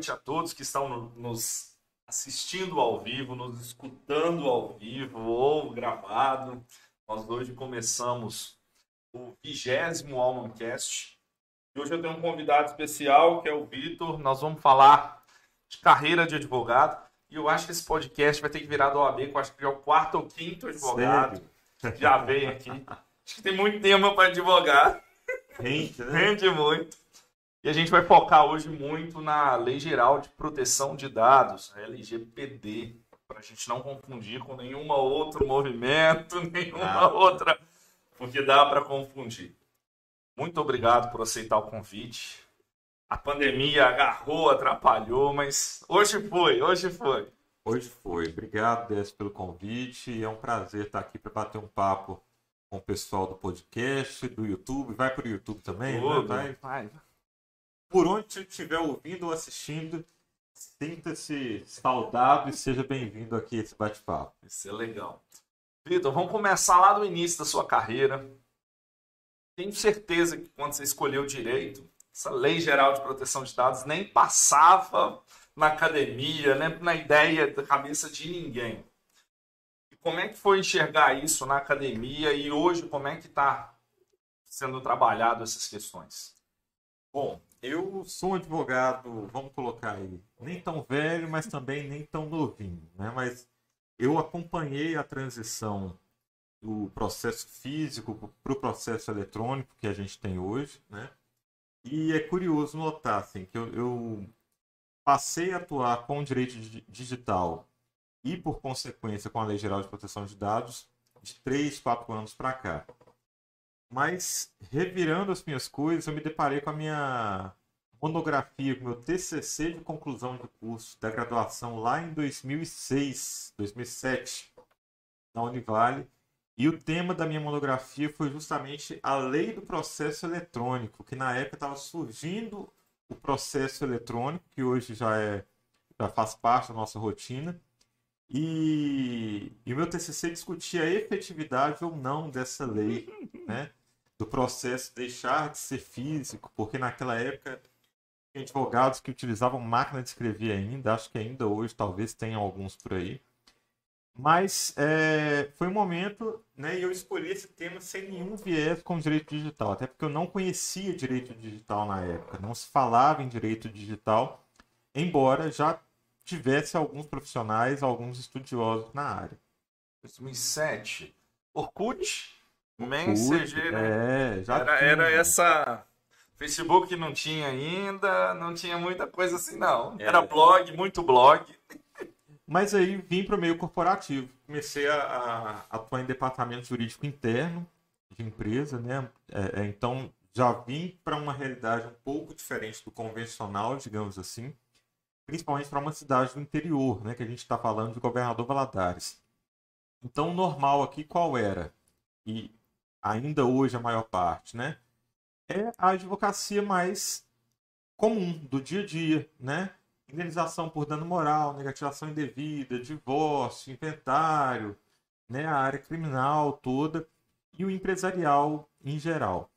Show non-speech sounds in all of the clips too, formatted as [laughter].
noite a todos que estão no, nos assistindo ao vivo, nos escutando ao vivo ou gravado. Nós hoje começamos o vigésimo Almancast. E hoje eu tenho um convidado especial que é o Vitor. Nós vamos falar de carreira de advogado. E eu acho que esse podcast vai ter que virar do OAB, que eu acho que é o quarto ou quinto advogado. Sério? Já veio aqui. Acho que tem muito tema para advogar. Rende, né? Rende muito. E a gente vai focar hoje muito na Lei Geral de Proteção de Dados, a LGPD, para a gente não confundir com nenhum outro movimento, [laughs] nenhuma ah. outra, porque dá para confundir. Muito obrigado por aceitar o convite. A pandemia agarrou, atrapalhou, mas hoje foi, hoje foi. Hoje foi. Obrigado, Décio, pelo convite. É um prazer estar aqui para bater um papo com o pessoal do podcast, do YouTube. Vai para o YouTube também, Tudo. né? Vai. vai por onde você estiver ouvindo ou assistindo, sinta-se saudável e seja bem-vindo aqui a esse bate-papo. Isso é legal. Vitor, vamos começar lá do início da sua carreira. Tenho certeza que quando você escolheu direito, essa lei geral de proteção de dados nem passava na academia, nem na ideia da cabeça de ninguém. E como é que foi enxergar isso na academia e hoje como é que está sendo trabalhado essas questões? Bom, eu sou advogado, vamos colocar aí, nem tão velho, mas também nem tão novinho, né? Mas eu acompanhei a transição do processo físico para o processo eletrônico que a gente tem hoje, né? E é curioso notar assim, que eu, eu passei a atuar com o direito digital e, por consequência, com a Lei Geral de Proteção de Dados de 3, 4 anos para cá. Mas, revirando as minhas coisas, eu me deparei com a minha monografia, com o meu TCC de conclusão de curso da graduação lá em 2006, 2007, na Univale. E o tema da minha monografia foi justamente a lei do processo eletrônico, que na época estava surgindo o processo eletrônico, que hoje já é já faz parte da nossa rotina. E, e o meu TCC discutia a efetividade ou não dessa lei, [laughs] né? Do processo deixar de ser físico, porque naquela época tinha advogados que utilizavam máquina de escrever ainda, acho que ainda hoje talvez tenha alguns por aí. Mas é, foi um momento, né, e eu escolhi esse tema sem nenhum viés com direito digital, até porque eu não conhecia direito digital na época, não se falava em direito digital, embora já tivesse alguns profissionais, alguns estudiosos na área. 2007, Orkut, Messenger, né? É, já era, era essa. Facebook não tinha ainda, não tinha muita coisa assim, não. É. Era blog, muito blog. Mas aí vim para o meio corporativo. Comecei a, a, atuar em departamento jurídico interno de empresa, né? É, é então já vim para uma realidade um pouco diferente do convencional, digamos assim, principalmente para uma cidade do interior, né? Que a gente está falando de Governador Valadares. Então, o normal aqui qual era? E ainda hoje a maior parte, né? É a advocacia mais comum do dia a dia, né? Indenização por dano moral, negativação indevida, divórcio, inventário, né? A área criminal toda e o empresarial em geral.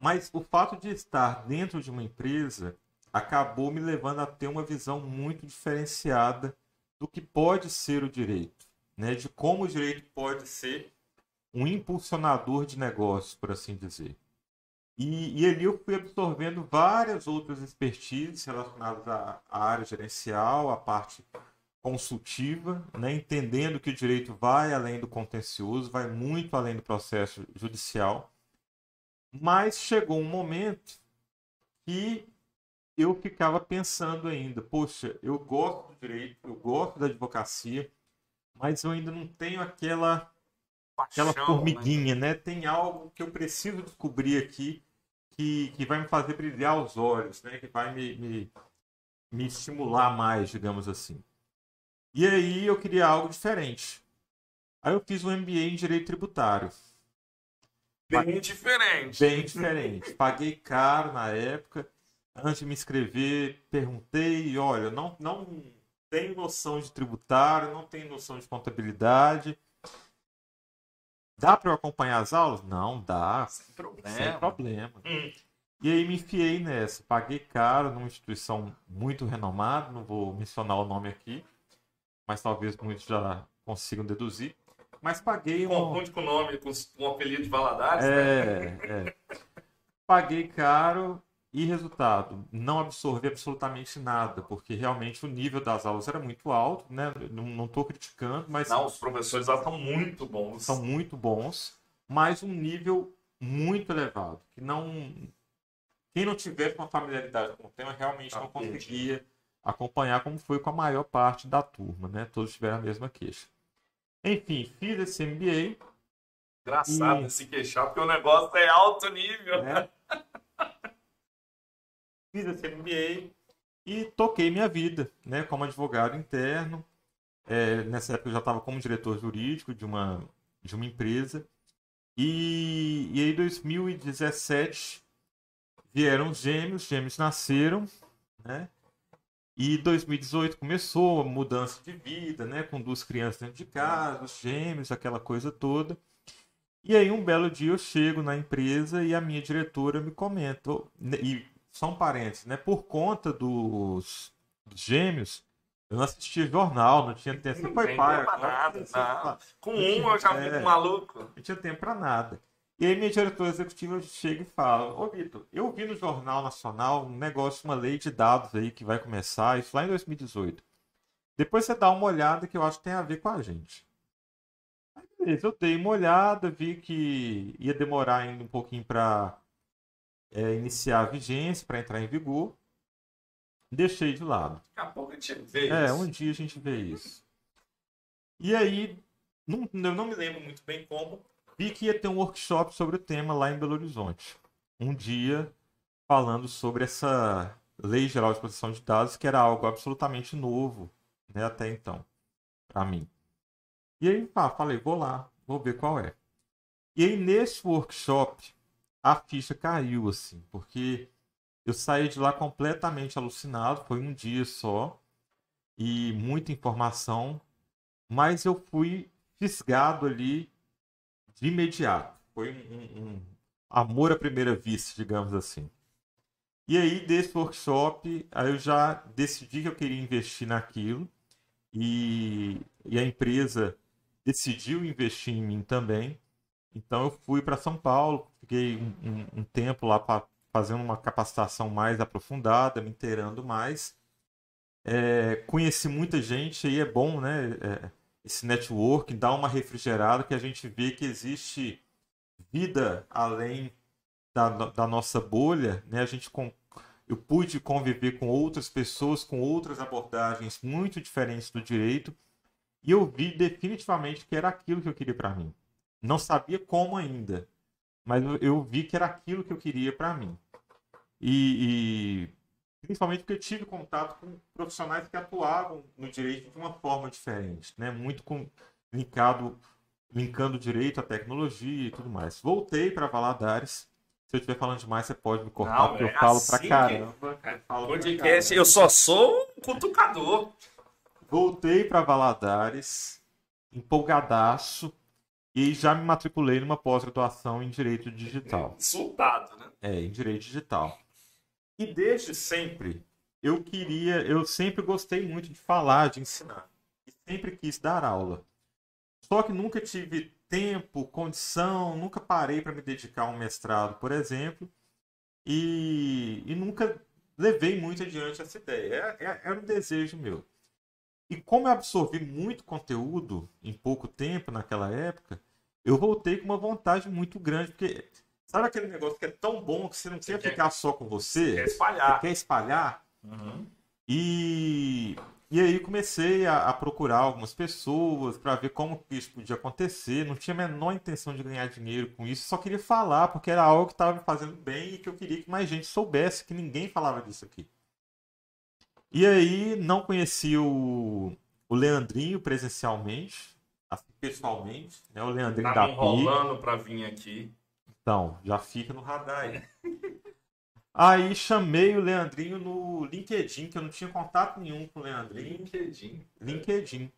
Mas o fato de estar dentro de uma empresa acabou me levando a ter uma visão muito diferenciada do que pode ser o direito, né? De como o direito pode ser um impulsionador de negócios, por assim dizer. E, e ali eu fui absorvendo várias outras expertises relacionadas à, à área gerencial, à parte consultiva, né? entendendo que o direito vai além do contencioso, vai muito além do processo judicial. Mas chegou um momento que eu ficava pensando ainda, poxa, eu gosto do direito, eu gosto da advocacia, mas eu ainda não tenho aquela aquela né? formiguinha, né? né? Tem algo que eu preciso descobrir aqui que, que vai me fazer brilhar os olhos, né? Que vai me, me, me estimular mais, digamos assim. E aí eu queria algo diferente. Aí eu fiz um MBA em Direito Tributário. Bem Paguei... diferente. Bem diferente. Paguei caro na época. Antes de me inscrever, perguntei, olha, não, não tenho noção de tributário, não tenho noção de contabilidade Dá para eu acompanhar as aulas? Não, dá. Sem problema. Sem problema. Hum. E aí me enfiei nessa. Paguei caro numa instituição muito renomada, não vou mencionar o nome aqui, mas talvez muitos já consigam deduzir. Mas paguei um. Confunde com o nome, com o apelido de Valadares, é, né? É. [laughs] Paguei caro e resultado, não absorvi absolutamente nada, porque realmente o nível das aulas era muito alto, né? Não estou criticando, mas. Não, os professores lá são muito bons. São muito bons, mas um nível muito elevado, que não quem não tiver com familiaridade com o tema realmente não conseguia acompanhar como foi com a maior parte da turma, né? Todos tiveram a mesma queixa. Enfim, fiz esse MBA. Engraçado e... se queixar, porque o negócio é alto nível. Né? [laughs] fiz esse MBA e toquei minha vida, né? Como advogado interno. É, nessa época eu já estava como diretor jurídico de uma, de uma empresa. E, e em 2017, vieram os gêmeos, os gêmeos nasceram, né? E 2018 começou a mudança de vida, né? Com duas crianças dentro de casa, os gêmeos, aquela coisa toda. E aí um belo dia eu chego na empresa e a minha diretora me comenta, e são parentes, né? Por conta dos, dos gêmeos, eu não assistia jornal, não tinha tempo. Não foi pai. Nada, não. Com um eu já fico é, maluco. Não tinha tempo para nada. E aí minha diretora executiva chega e fala, ô Vitor, eu vi no Jornal Nacional um negócio, uma lei de dados aí que vai começar, isso lá em 2018. Depois você dá uma olhada que eu acho que tem a ver com a gente. Aí beleza, eu dei uma olhada, vi que ia demorar ainda um pouquinho para é, iniciar a vigência, para entrar em vigor. Deixei de lado. Daqui a pouco a gente vê é, isso. É, um dia a gente vê isso. E aí, não, eu não me lembro muito bem como, Vi que ia ter um workshop sobre o tema lá em Belo Horizonte. Um dia falando sobre essa Lei Geral de Proteção de Dados, que era algo absolutamente novo, né, até então, para mim. E aí, pá, falei, vou lá, vou ver qual é. E aí, nesse workshop, a ficha caiu, assim, porque eu saí de lá completamente alucinado, foi um dia só, e muita informação, mas eu fui fisgado ali de imediato. Foi um, um, um amor à primeira vista, digamos assim. E aí, desse workshop, aí eu já decidi que eu queria investir naquilo. E, e a empresa decidiu investir em mim também. Então eu fui para São Paulo, fiquei um, um, um tempo lá para fazendo uma capacitação mais aprofundada, me inteirando mais. É, conheci muita gente, aí é bom, né? É, esse network, dá uma refrigerada que a gente vê que existe vida além da, da nossa bolha, né? A gente com, eu pude conviver com outras pessoas com outras abordagens muito diferentes do direito e eu vi definitivamente que era aquilo que eu queria para mim. Não sabia como ainda, mas eu vi que era aquilo que eu queria para mim. E, principalmente porque eu tive contato com profissionais que atuavam no direito de uma forma diferente, né? Muito com, linkado, linkando direito à tecnologia e tudo mais. Voltei para Valadares. Se eu estiver falando demais, você pode me cortar, Não, porque é eu falo assim pra caramba. Eu falo Podcast, eu só sou um cutucador. Voltei para Valadares, empolgadaço, e já me matriculei numa pós-graduação em Direito Digital. Insultado, né? É, em Direito Digital. E desde sempre, eu queria, eu sempre gostei muito de falar, de ensinar. E sempre quis dar aula. Só que nunca tive tempo, condição, nunca parei para me dedicar a um mestrado, por exemplo. E, e nunca levei muito adiante essa ideia. Era, é, era um desejo meu. E como eu absorvi muito conteúdo em pouco tempo naquela época, eu voltei com uma vontade muito grande, porque Sabe aquele negócio que é tão bom que você não você quer, quer ficar só com você? Quer espalhar. Você quer espalhar? Uhum. E, e aí comecei a, a procurar algumas pessoas para ver como isso podia acontecer. Não tinha a menor intenção de ganhar dinheiro com isso, só queria falar porque era algo que estava me fazendo bem e que eu queria que mais gente soubesse que ninguém falava disso aqui. E aí não conheci o, o Leandrinho presencialmente, assim, pessoalmente, né? O Leandrinho tá da enrolando para vir aqui. Então, já fica no radar aí. [laughs] Aí chamei o Leandrinho no LinkedIn, que eu não tinha contato nenhum com o Leandrinho. LinkedIn. LinkedIn.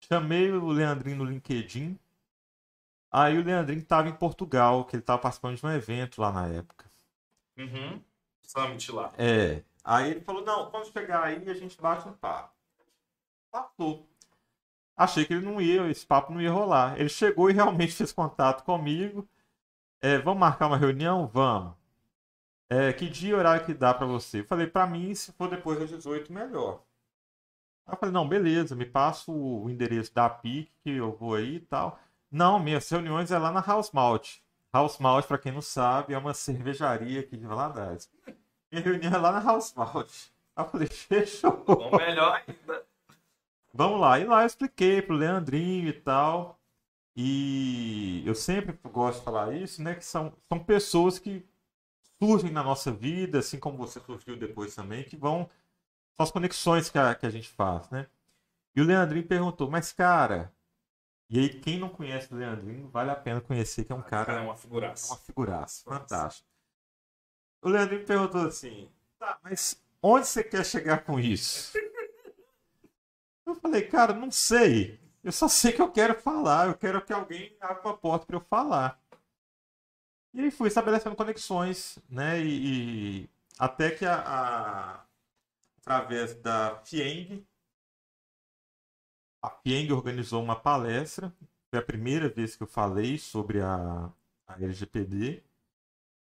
Chamei o Leandrinho no LinkedIn. Aí o Leandrinho estava em Portugal, que ele estava participando de um evento lá na época. Uhum. Summit lá. É. Aí ele falou, não, quando chegar aí a gente bate um papo. Passou. Achei que ele não ia, esse papo não ia rolar. Ele chegou e realmente [laughs] fez contato comigo. É, vamos marcar uma reunião? Vamos. É, que dia e horário que dá para você? Eu falei, para mim, se for depois das 18, melhor. Aí eu falei, não, beleza, me passa o endereço da PIC, que eu vou aí e tal. Não, minhas reuniões é lá na House Malt. House Malt, para quem não sabe, é uma cervejaria aqui de Valadares. Minha reunião é lá na House Malt. Aí eu falei, [laughs] fechou. Bom, melhor ainda. Vamos lá. E lá eu expliquei pro Leandrinho e tal. E eu sempre gosto de falar isso, né? Que são, são pessoas que surgem na nossa vida, assim como você surgiu depois também, que vão. São as conexões que a, que a gente faz, né? E o Leandrinho perguntou, mas cara. E aí, quem não conhece o Leandrinho, vale a pena conhecer, que é um cara. É uma figuraça. É uma figuraça. Fantástico. O Leandrinho perguntou assim: tá, mas onde você quer chegar com isso? [laughs] Eu falei, cara, não sei. Eu só sei que eu quero falar, eu quero que alguém abra uma porta para eu falar. E aí fui estabelecendo conexões, né? E, e até que a, a, através da FIENG, a FIENG organizou uma palestra. Foi a primeira vez que eu falei sobre a, a LGPD.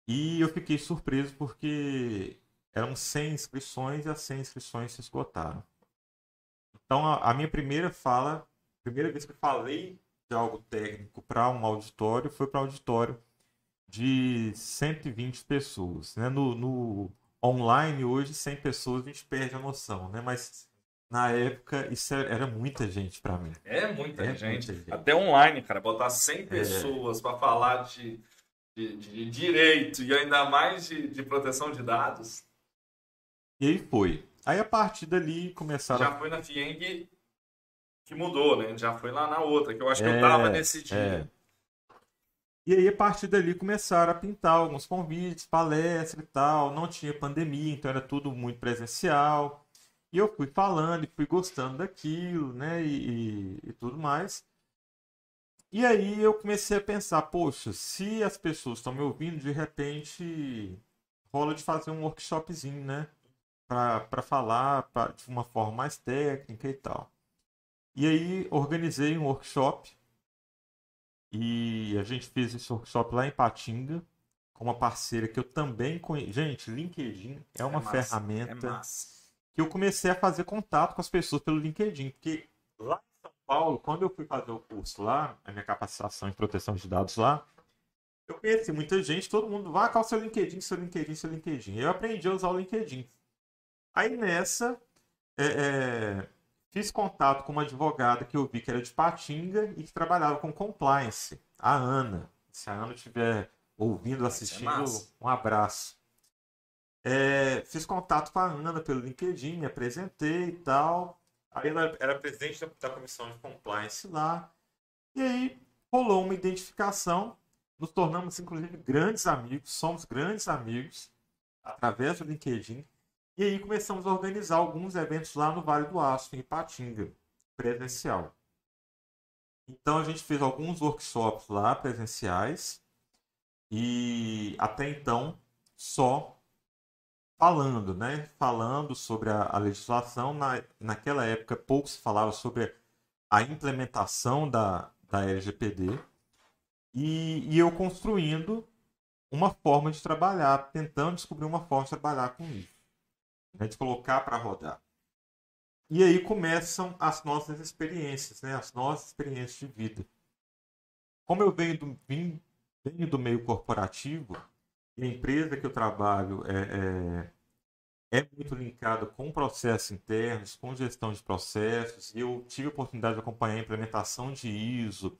E eu fiquei surpreso porque eram 100 inscrições e as 100 inscrições se esgotaram. Então, a, a minha primeira fala primeira vez que eu falei de algo técnico para um auditório foi para um auditório de 120 pessoas. Né? No, no, online, hoje, 100 pessoas, a gente perde a noção, né? mas na época isso era muita gente para mim. É muita, é gente. muita gente. Até online, cara, botar 100 é. pessoas é. para falar de, de, de, direito e ainda mais de, de proteção de dados. E aí foi. Aí a partir dali começaram. Já foi na FIENG que mudou, né? Já foi lá na outra, que eu acho que é, eu tava nesse dia. É. E aí, a partir dali, começaram a pintar alguns convites, palestra e tal. Não tinha pandemia, então era tudo muito presencial. E eu fui falando e fui gostando daquilo, né? E, e, e tudo mais. E aí eu comecei a pensar, poxa, se as pessoas estão me ouvindo, de repente rola de fazer um workshopzinho, né? Para falar pra, de uma forma mais técnica e tal. E aí organizei um workshop e a gente fez esse workshop lá em Patinga com uma parceira que eu também conheço. Gente, LinkedIn é uma é massa, ferramenta é que eu comecei a fazer contato com as pessoas pelo LinkedIn, porque lá em São Paulo, quando eu fui fazer o curso lá, a minha capacitação em proteção de dados lá, eu conheci muita gente, todo mundo vai com o seu LinkedIn, seu LinkedIn, seu LinkedIn. Eu aprendi a usar o LinkedIn. Aí nessa, é, é, Fiz contato com uma advogada que eu vi que era de Patinga e que trabalhava com compliance, a Ana. Se a Ana estiver ouvindo, assistindo, um abraço. É, fiz contato com a Ana pelo LinkedIn, me apresentei e tal. Aí ela era presidente da, comissão de compliance lá. E aí rolou uma identificação. Nos tornamos, inclusive, grandes amigos. Somos grandes amigos através do LinkedIn. E aí começamos a organizar alguns eventos lá no Vale do Aço, em Ipatinga, presencial. Então a gente fez alguns workshops lá presenciais e até então só falando, né? Falando sobre a, a legislação. Na, naquela época pouco se falava sobre a implementação da, da LGPD e, e eu construindo uma forma de trabalhar, tentando descobrir uma forma de trabalhar com isso né, de colocar para rodar. E aí começam as nossas experiências, né, as nossas experiências de vida. Como eu venho do, vim, venho do meio corporativo, a empresa que eu trabalho é, é, é muito linkada com processos internos, com gestão de processos, e eu tive a oportunidade de acompanhar a implementação de ISO,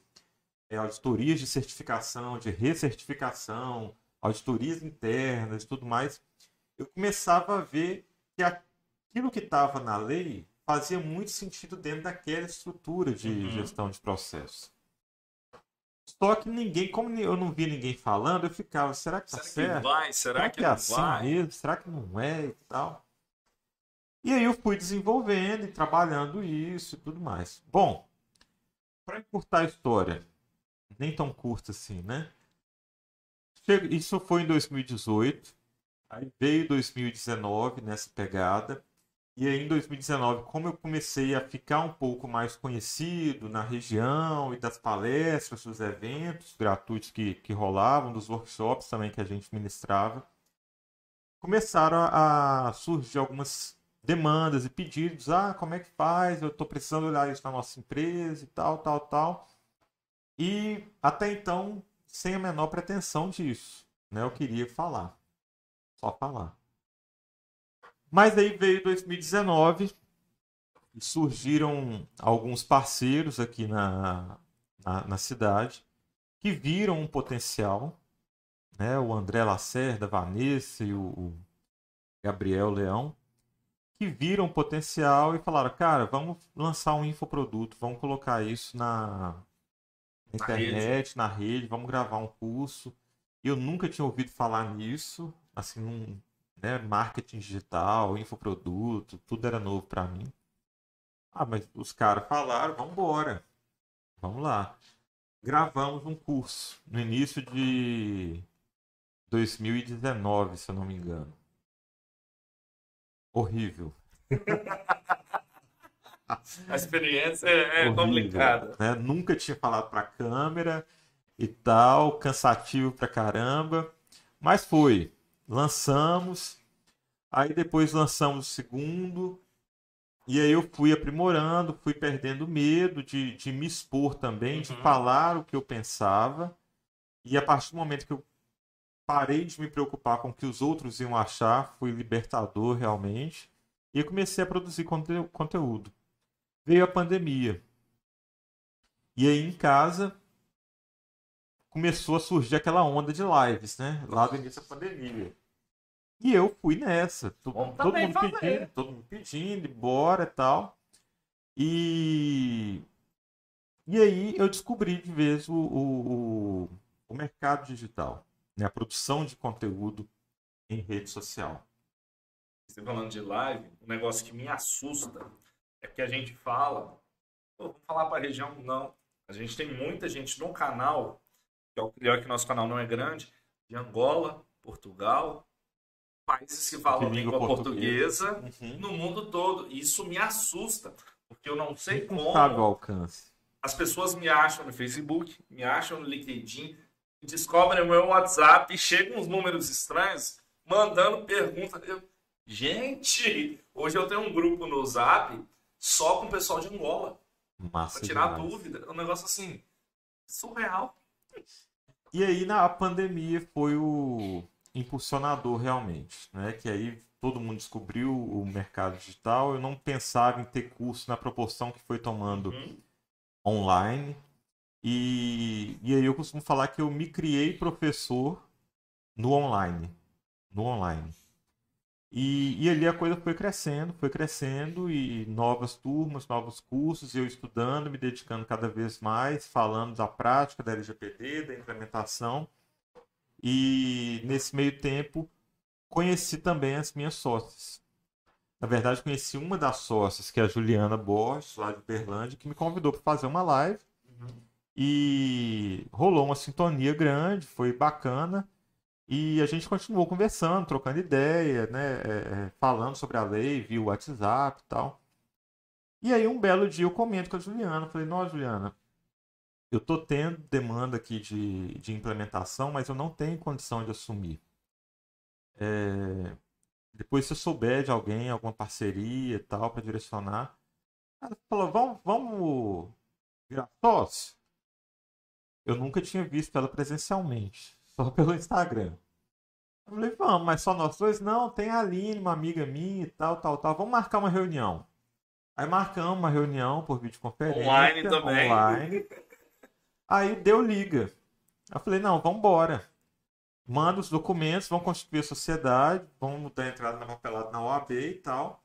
é, auditorias de certificação, de recertificação, auditorias internas e tudo mais, eu começava a ver que aquilo que estava na lei fazia muito sentido dentro daquela estrutura de uhum. gestão de processos. Só que ninguém, como eu não vi ninguém falando, eu ficava, será que tá será certo? Que vai? Será, será que, que, é assim vai? mesmo? Será que não é e tal? E aí eu fui desenvolvendo e trabalhando isso e tudo mais. Bom, para encurtar a história, nem tão curta assim, né? Isso foi em 2018. Aí veio 2019 nessa pegada. E aí, em 2019, como eu comecei a ficar um pouco mais conhecido na região e das palestras, dos eventos gratuitos que, que rolavam, dos workshops também que a gente ministrava, começaram a surgir algumas demandas e pedidos. Ah, como é que faz? Eu estou precisando olhar isso na nossa empresa e tal, tal, tal. E até então, sem a menor pretensão disso. Né? Eu queria falar. Só falar. Mas aí veio 2019 e surgiram alguns parceiros aqui na, na, na cidade que viram um potencial. Né? O André Lacerda, a Vanessa e o, o Gabriel Leão que viram potencial e falaram, cara, vamos lançar um infoproduto, vamos colocar isso na, na internet, rede. na rede, vamos gravar um curso. Eu nunca tinha ouvido falar nisso, assim, num, né, marketing digital, infoproduto, tudo era novo para mim. Ah, mas os caras falaram, vamos embora. Vamos lá. Gravamos um curso no início de 2019, se eu não me engano. Horrível. [laughs] A experiência é, é complicada. Né? Nunca tinha falado para câmera e tal, cansativo pra caramba, mas foi. Lançamos, aí depois lançamos o segundo, e aí eu fui aprimorando, fui perdendo medo de, de me expor também, uhum. de falar o que eu pensava. E a partir do momento que eu parei de me preocupar com o que os outros iam achar, foi libertador realmente. E eu comecei a produzir conte conteúdo. Veio a pandemia. E aí em casa começou a surgir aquela onda de lives, né? Lá do início da pandemia. E eu fui nessa. Todo, todo mundo fazer. pedindo, todo mundo pedindo, bora e tal. E, e aí eu descobri de vez o, o, o mercado digital, né? a produção de conteúdo em rede social. Você falando de live, um negócio que me assusta é que a gente fala, vamos falar para a região, não. A gente tem muita gente no canal, que é o pior que nosso canal não é grande, de Angola, Portugal, países que falam língua, portuguesa, portuguesa uhum. no mundo todo. Isso me assusta, porque eu não sei como. Sabe o alcance. As pessoas me acham no Facebook, me acham no LinkedIn, descobrem o meu WhatsApp e chegam uns números estranhos mandando perguntas. Eu, gente, hoje eu tenho um grupo no Zap só com o pessoal de Angola. Massa pra tirar demais. dúvida. É um negócio assim, surreal. E aí na pandemia foi o impulsionador realmente, né? Que aí todo mundo descobriu o mercado digital. Eu não pensava em ter curso na proporção que foi tomando uhum. online. E, e aí eu costumo falar que eu me criei professor no online. No online. E, e ali a coisa foi crescendo, foi crescendo, e novas turmas, novos cursos, eu estudando, me dedicando cada vez mais, falando da prática da LGPD, da implementação. E nesse meio tempo, conheci também as minhas sócias. Na verdade, conheci uma das sócias, que é a Juliana Borges, lá de Berlândia, que me convidou para fazer uma live. Uhum. E rolou uma sintonia grande, foi bacana. E a gente continuou conversando, trocando ideia, né? É, é, falando sobre a lei, via o WhatsApp e tal. E aí um belo dia eu comento com a Juliana, falei, nossa Juliana, eu tô tendo demanda aqui de, de implementação, mas eu não tenho condição de assumir. É... Depois se eu souber de alguém, alguma parceria e tal, para direcionar. Ela falou, vamos, vamos virar sócio? Eu nunca tinha visto ela presencialmente só pelo Instagram. Eu falei, vamos, mas só nós dois? Não, tem a Aline, uma amiga minha e tal, tal, tal. Vamos marcar uma reunião. Aí marcamos uma reunião por videoconferência. Online também. Online. Aí deu liga. Eu falei, não, vamos embora. Manda os documentos, vamos constituir a sociedade, vamos dar entrada na papelada na OAB e tal.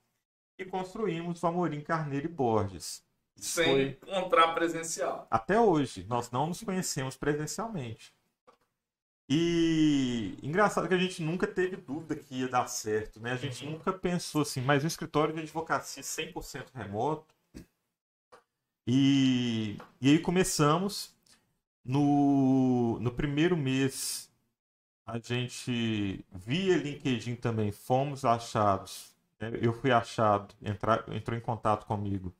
E construímos o Amorim Carneiro e Borges. Sem Foi... encontrar presencial. Até hoje, nós não nos conhecemos presencialmente. E engraçado que a gente nunca teve dúvida que ia dar certo, né? A gente uhum. nunca pensou assim, mas um escritório de advocacia 100% remoto. E, e aí começamos no, no primeiro mês a gente via LinkedIn também fomos achados. né, Eu fui achado, entrar, entrou em contato comigo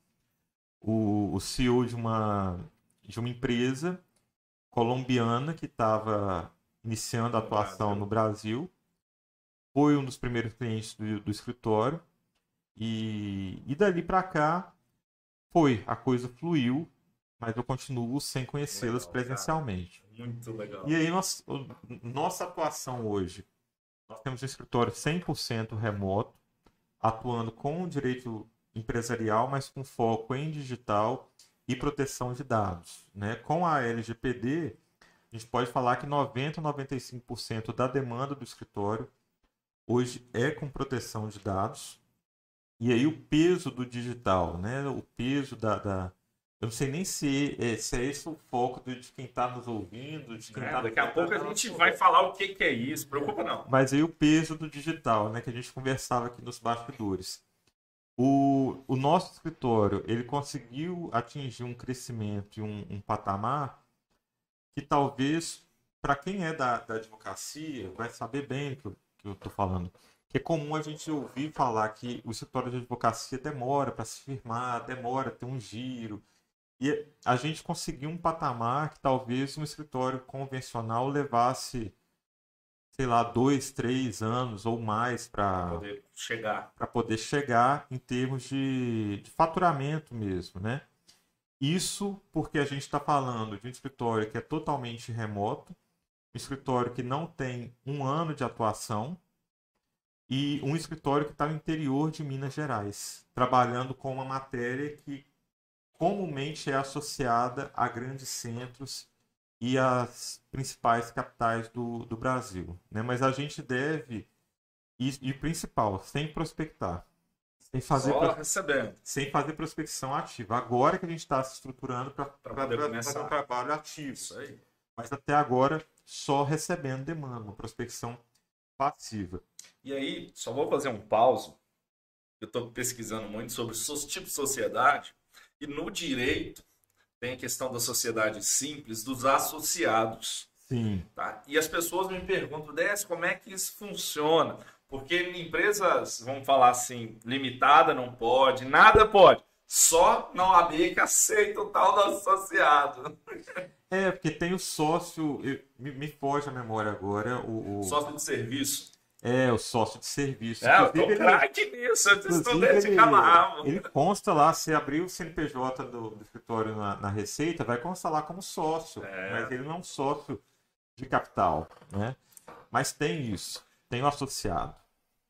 o, o CEO de uma, de uma empresa colombiana que estava iniciando a atuação no Brasil. Foi um dos primeiros clientes do, do escritório. E, e dali para cá foi, a coisa fluiu, mas eu continuo sem conhecê-las Legal, cara. presencialmente. Muito legal. E aí, nós, nossa atuação hoje, nós temos um escritório 100% remoto, atuando com o direito empresarial, mas com foco em digital e proteção de dados. Né? Com a LGPD, a gente pode falar que 90 a 95% da demanda do escritório hoje é com proteção de dados. E aí o peso do digital, né? o peso da, da- Eu não sei nem se, é, se é esse o foco de quem está nos ouvindo, de quem É, tá daqui a pouco a gente vai falar o que, que é isso. Preocupa não. Mas aí o peso do digital, né, que a gente conversava aqui nos bastidores. O, o nosso escritório, ele conseguiu atingir um crescimento e um, um patamar que talvez, para quem é da, da advocacia, vai saber bem o que eu, que eu estou falando. Que é comum a gente ouvir falar que o escritório de advocacia demora para se firmar, demora ter um giro. E a gente conseguiu um patamar que talvez um escritório convencional levasse sei lá, dois, três anos ou mais para Poder chegar. poder chegar em termos de, de faturamento mesmo, né? Isso porque a gente está falando de um escritório que é totalmente remoto, um escritório que não tem um ano de atuação e um escritório que está no interior de Minas Gerais, trabalhando com uma matéria que comumente é associada a grandes centros e as principais capitais do, do Brasil. Né? Mas a gente deve, e, e principal, sem prospectar, sem fazer, Só recebendo. sem fazer prospecção ativa. Agora que a gente está se estruturando para fazer um trabalho ativo. Isso aí. Mas até agora, só recebendo demanda, uma prospecção passiva. E aí, só vou fazer um pause. Eu estou pesquisando muito sobre os tipos de sociedade. E no direito, tem a questão da sociedade simples, dos associados. Sim, Tá? E as pessoas me perguntam, Décio, como é que isso funciona? Porque em empresas, vamos falar assim, limitada não pode, nada pode. Só na OAB que aceita o tal do associado. É, porque tem o sócio, eu- me, me foge a memória agora, o, o- Sócio de serviço. é o sócio de serviço. É, eu tô ele- craque nisso, eu inclusive, estudei de ele consta lá, se abrir o CNPJ do, do escritório na, na Receita, vai constar lá como sócio, É. mas ele não é um sócio de capital, né? Mas tem isso, tem o associado.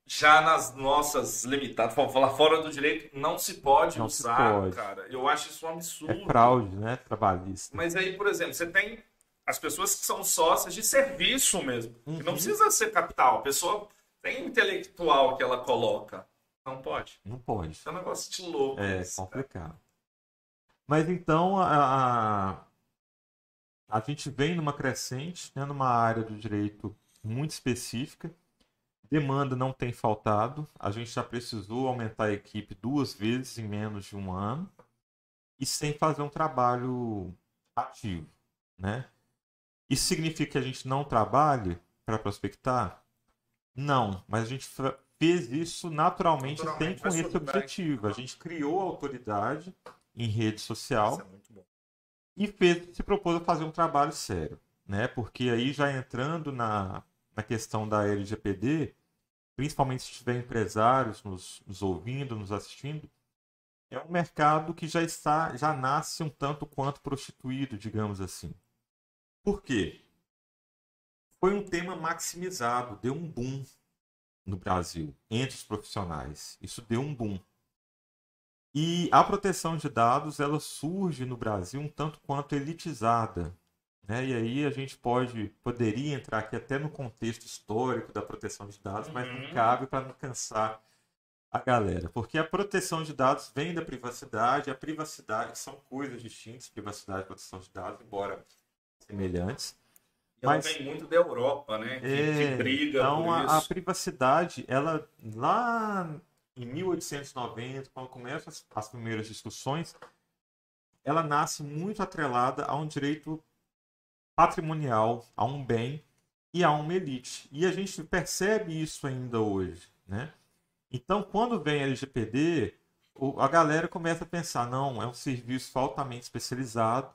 Já nas nossas limitadas, vamos falar fora do direito, não se pode Não se usar, pode. cara. Eu acho isso um absurdo. É fraude, né? Trabalhista. Mas aí, por exemplo, você tem as pessoas que são sócias de serviço mesmo. Que não Uhum. precisa ser capital. A pessoa tem intelectual que ela coloca. Não pode. Não pode. Isso é um negócio de louco. É isso, cara. complicado. Mas então a, a, a gente vem numa crescente, né, numa área do direito muito específica. Demanda não tem faltado. A gente já precisou aumentar a equipe duas vezes em menos de um ano e sem fazer um trabalho ativo, né? Isso significa que a gente não trabalhe para prospectar? Não, mas a gente fez isso naturalmente, Naturalmente, sem com esse objetivo. A gente criou autoridade em rede social é e fez, se propôs a fazer um trabalho sério, né? Porque aí já entrando na, na questão da LGPD, principalmente se tiver empresários nos, nos ouvindo, nos assistindo, é um mercado que já está, já nasce um tanto quanto prostituído, digamos assim. Por quê? Foi um tema maximizado, deu um boom no Brasil entre os profissionais. Isso deu um boom. E a proteção de dados, ela surge no Brasil um tanto quanto elitizada. Né? E aí a gente pode, poderia entrar aqui até no contexto histórico da proteção de dados, mas não Uhum. cabe para não cansar a galera. Porque a proteção de dados vem da privacidade, a privacidade são coisas distintas, privacidade e proteção de dados, embora semelhantes. E ela Mas- vem muito da Europa, né? Que, É, que briga então por a, isso. a privacidade, ela lá em 1890, quando começam as, as primeiras discussões, ela nasce muito atrelada a um direito patrimonial, a um bem e há uma elite. E a gente percebe isso ainda hoje, né? Então, quando vem LGPD, a galera começa a pensar, não, é um serviço altamente especializado,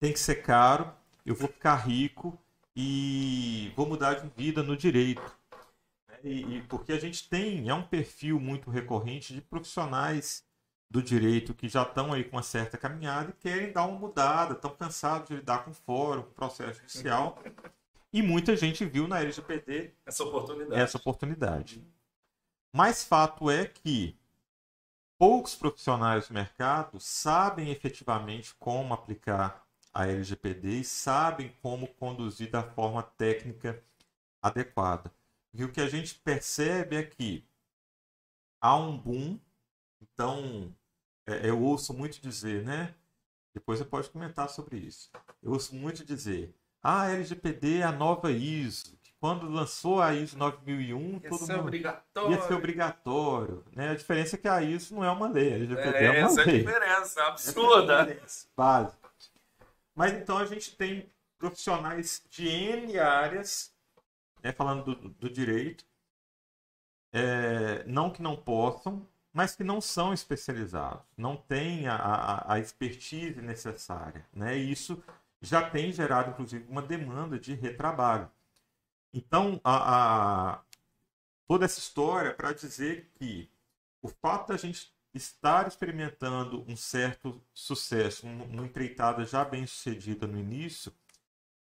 tem que ser caro, eu vou ficar rico e vou mudar de vida no direito. E, e, porque a gente tem, é um perfil muito recorrente de profissionais do direito que já estão aí com uma certa caminhada e querem dar uma mudada, estão cansados de lidar com fórum, com processo judicial. E muita gente viu na LGPD essa oportunidade. Essa oportunidade. Mas fato é que poucos profissionais do mercado sabem efetivamente como aplicar a LGPD e sabem como conduzir da forma técnica adequada. E o que a gente percebe é que há um boom. Então, é, eu ouço muito dizer, né? Depois você pode comentar sobre isso. Eu ouço muito dizer: ah, a LGPD é a nova ISO. Que quando lançou a ISO 9001, ia todo ser mundo obrigatório. ia ser obrigatório. Né? A diferença é que a ISO não é uma lei, a LGPD é, É, uma essa é a lei. diferença, é absurda. Básico. Mas então a gente tem profissionais de N áreas, né, falando do, do direito, é, não que não possam, mas que não são especializados, não têm a, a, a expertise necessária. Né? E isso já tem gerado, inclusive, uma demanda de retrabalho. Então, a, a- toda essa história para dizer que o fato da gente estar experimentando um certo sucesso, um- uma empreitada já bem sucedida no início,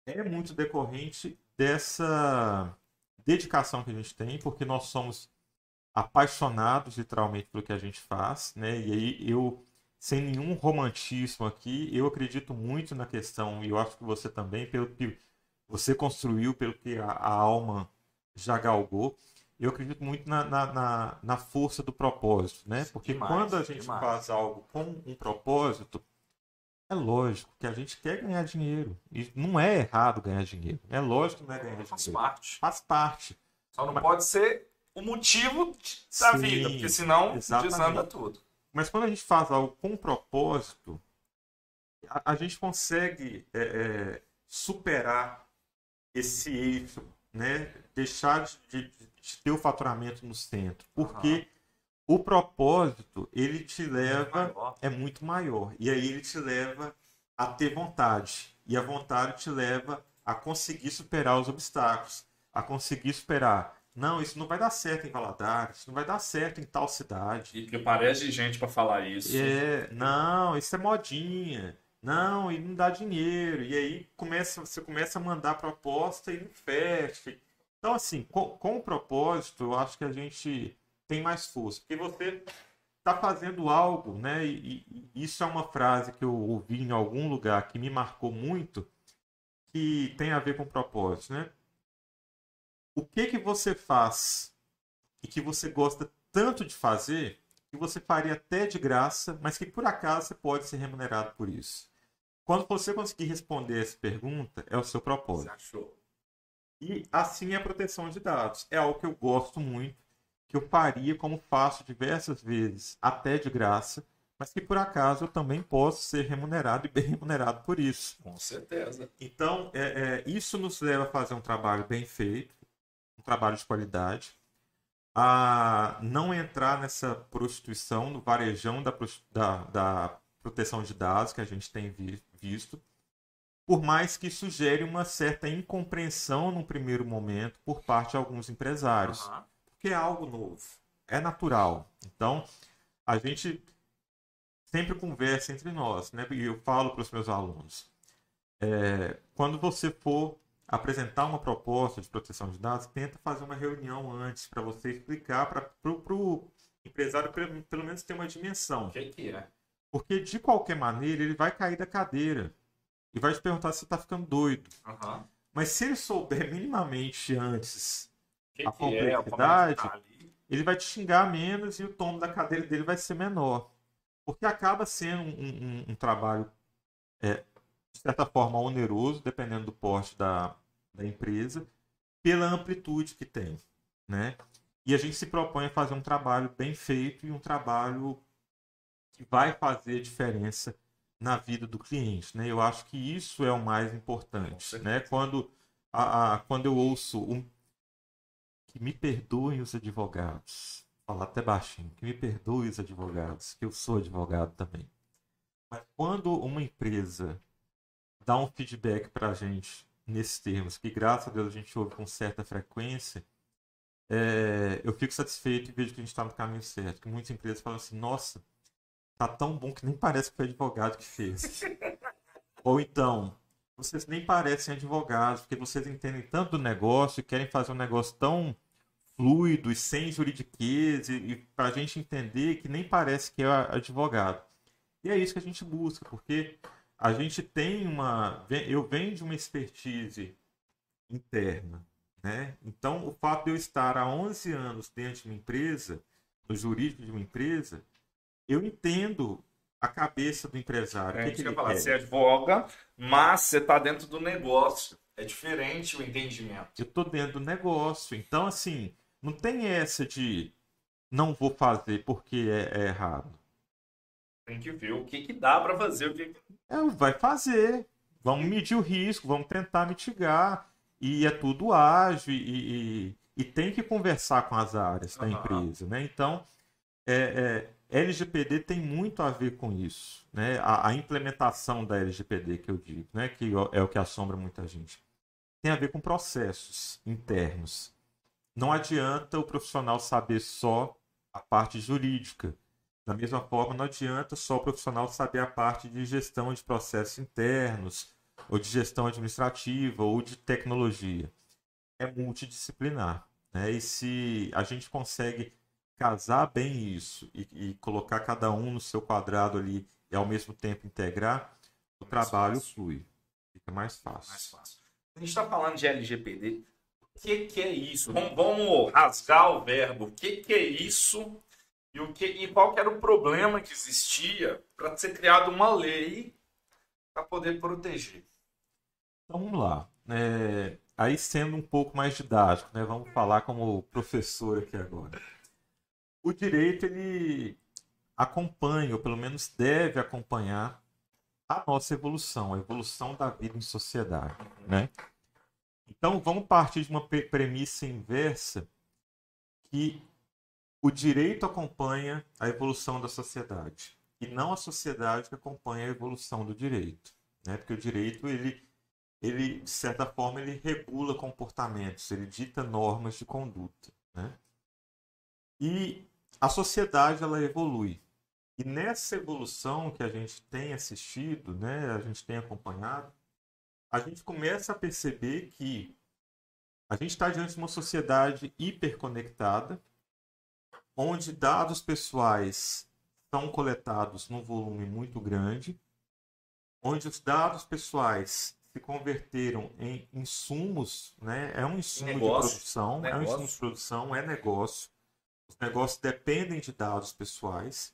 é muito decorrente dessa dedicação que a gente tem, porque nós somos apaixonados literalmente pelo que a gente faz, né? E aí eu, sem nenhum romantismo aqui, eu acredito muito na questão, e eu acho que você também, pelo que você construiu, pelo que a, a alma já galgou, eu acredito muito na, na, na, na força do propósito, né? Porque Demais, quando a gente demais. faz algo com um propósito, é lógico que a gente quer ganhar dinheiro. E não é errado ganhar dinheiro. É lógico que não é ganhar Faz dinheiro. parte. Faz parte. Só não Mas- pode ser o motivo da Sim, vida, porque senão exatamente. desanda tudo. Mas quando a gente faz algo com propósito, a, a gente consegue é, é, superar esse eixo, né? Deixar de, de- de ter o faturamento no centro. Porque o propósito, ele te leva Maior. é muito maior. E aí ele te leva a ter vontade. E a vontade te leva a conseguir superar os obstáculos. A conseguir superar. Não, isso não vai dar certo em Valadares, isso não vai dar certo em tal cidade. E que parece gente pra falar isso. É, não, isso é modinha. Não, e não dá dinheiro. E aí começa, você começa a mandar proposta e não fecha. Então, assim, com, com o propósito, eu acho que a gente tem mais força. Porque você está fazendo algo, né? E, e- e isso é uma frase que eu ouvi em algum lugar que me marcou muito, que tem a ver com propósito, né? O que que você faz e que você gosta tanto de fazer que você faria até de graça, mas que por acaso você pode ser remunerado por isso? Quando você conseguir responder essa pergunta, é o seu Você propósito. achou? E assim é a proteção de dados. É algo que eu gosto muito, que eu faria como faço diversas vezes, até de graça, mas que por acaso eu também posso ser remunerado e bem remunerado por isso. Com certeza. Então, é, é, isso nos leva a fazer um trabalho bem feito, trabalho de qualidade, a não entrar nessa prostituição, no varejão da, da, da proteção de dados que a gente tem vi- visto, por mais que isso gere uma certa incompreensão no primeiro momento por parte de alguns empresários Aham. porque é algo novo, é natural. Então, a gente sempre conversa entre nós, né? E eu falo para os meus alunos, é, quando você for apresentar uma proposta de proteção de dados, tenta fazer uma reunião antes para você explicar para o empresário pelo, pelo menos ter uma dimensão. O que que é? Porque de qualquer maneira ele vai cair da cadeira e vai te perguntar se você está ficando doido. Aham. Mas se ele souber minimamente antes que A que é? É complexidade- ali? ele vai te xingar menos e o tom da cadeira dele vai ser menor. Porque acaba sendo um, um- um trabalho, é, de certa forma, oneroso, dependendo do porte da, da empresa, pela amplitude que tem. Né? E a gente se propõe a fazer um trabalho bem feito e um trabalho que vai fazer diferença na vida do cliente. Né? Eu acho que isso é o mais importante. Né? Quando a, a, quando eu ouço um, que me perdoem os advogados, falar até baixinho, que me perdoem os advogados, que eu sou advogado também. Mas quando uma empresa dá um feedback para a gente nesses termos, que graças a Deus a gente ouve com certa frequência, é, eu fico satisfeito e vejo que a gente está no caminho certo. Que muitas empresas falam assim, nossa, tá tão bom que nem parece que foi advogado que fez. [laughs] Ou então, vocês nem parecem advogados, porque vocês entendem tanto do negócio e querem fazer um negócio tão fluido e sem juridiquês, e, e para a gente entender que nem parece que é advogado. E é isso que a gente busca, porque a gente tem uma. Eu venho de uma expertise interna. Né? Então, o fato de eu estar há 11 anos dentro de uma empresa, no jurídico de uma empresa, eu entendo a cabeça do empresário. É, que, que ele falar, você advoga, mas você está dentro do negócio. É diferente o entendimento. Eu estou dentro do negócio. Então, assim, não tem essa de não vou fazer porque é, é errado. Tem que ver o que, que dá para fazer. O que... É, vai fazer. Vamos medir o risco, vamos tentar mitigar. E é tudo ágil e, e, e tem que conversar com as áreas da uhum. empresa. Né? Então, é, é, LGPD tem muito a ver com isso. Né? A, a, implementação da LGPD, que eu digo, né? que é o que assombra muita gente, tem a ver com processos internos. Não adianta o profissional saber só a parte jurídica. Da mesma forma, não adianta só o profissional saber a parte de gestão de processos internos, ou de gestão administrativa, ou de tecnologia. É multidisciplinar. Né? E se a gente consegue casar bem isso e, e, colocar cada um no seu quadrado ali e ao mesmo tempo integrar, o trabalho fácil. flui. Fica mais fácil. mais fácil. A gente está falando de LGPD. O que, que é isso? Vamos, vamos, rasgar o verbo. O que, que é isso? E, o que, e qual que era o problema que existia para ser criada uma lei para poder proteger? Então vamos lá. É, aí sendo um pouco mais didático, né? vamos falar como professor aqui agora o direito ele acompanha, ou pelo menos deve acompanhar, a nossa evolução, a evolução da vida em sociedade. Né? Então, vamos partir de uma premissa inversa que o direito acompanha a evolução da sociedade e não a sociedade que acompanha a evolução do direito. Né? Porque o direito, ele, ele, de certa forma, ele regula comportamentos, ele dita normas de conduta. Né? E a sociedade ela evolui. E nessa evolução que a gente tem assistido, né, a gente tem acompanhado, a gente começa a perceber que a gente está diante de uma sociedade hiperconectada, onde dados pessoais são coletados num volume muito grande, onde os dados pessoais se converteram em insumos, né? é um insumo negócio, de produção, negócio. é um insumo de produção, é negócio. Os negócios dependem de dados pessoais.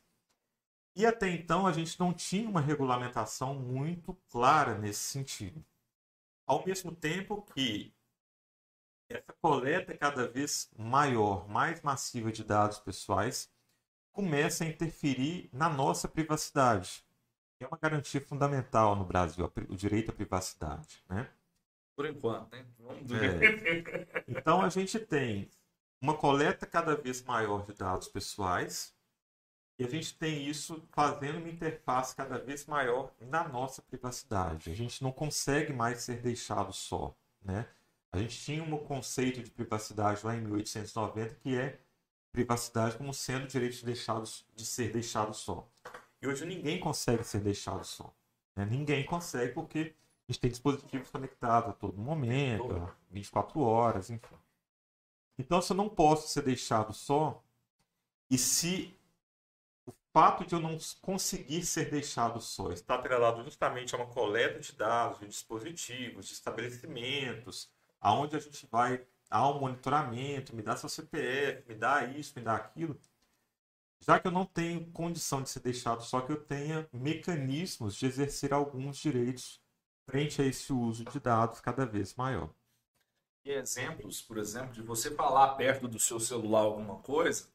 E até então a gente não tinha uma regulamentação muito clara nesse sentido. Ao mesmo tempo que essa coleta cada vez maior, mais massiva de dados pessoais, começa a interferir na nossa privacidade. É uma garantia fundamental no Brasil, o direito à privacidade. Né? Por enquanto, né? Vamos ver. É. Então a gente tem uma coleta cada vez maior de dados pessoais e a gente tem isso fazendo uma interface cada vez maior na nossa privacidade. A gente não consegue mais ser deixado só, né? A gente tinha um conceito de privacidade lá em 1890 que é privacidade como sendo o direito de, deixados, de ser deixado só. E hoje ninguém consegue ser deixado só. Né? Ninguém consegue porque a gente tem dispositivos conectados a todo momento, 24 horas, enfim. Então, se eu não posso ser deixado só, e se o fato de eu não conseguir ser deixado só está atrelado justamente a uma coleta de dados, de dispositivos, de estabelecimentos, aonde a gente vai ao monitoramento, me dá seu CPF, me dá isso, me dá aquilo, já que eu não tenho condição de ser deixado só que eu tenha mecanismos de exercer alguns direitos frente a esse uso de dados cada vez maior exemplos, por exemplo, de você falar perto do seu celular alguma coisa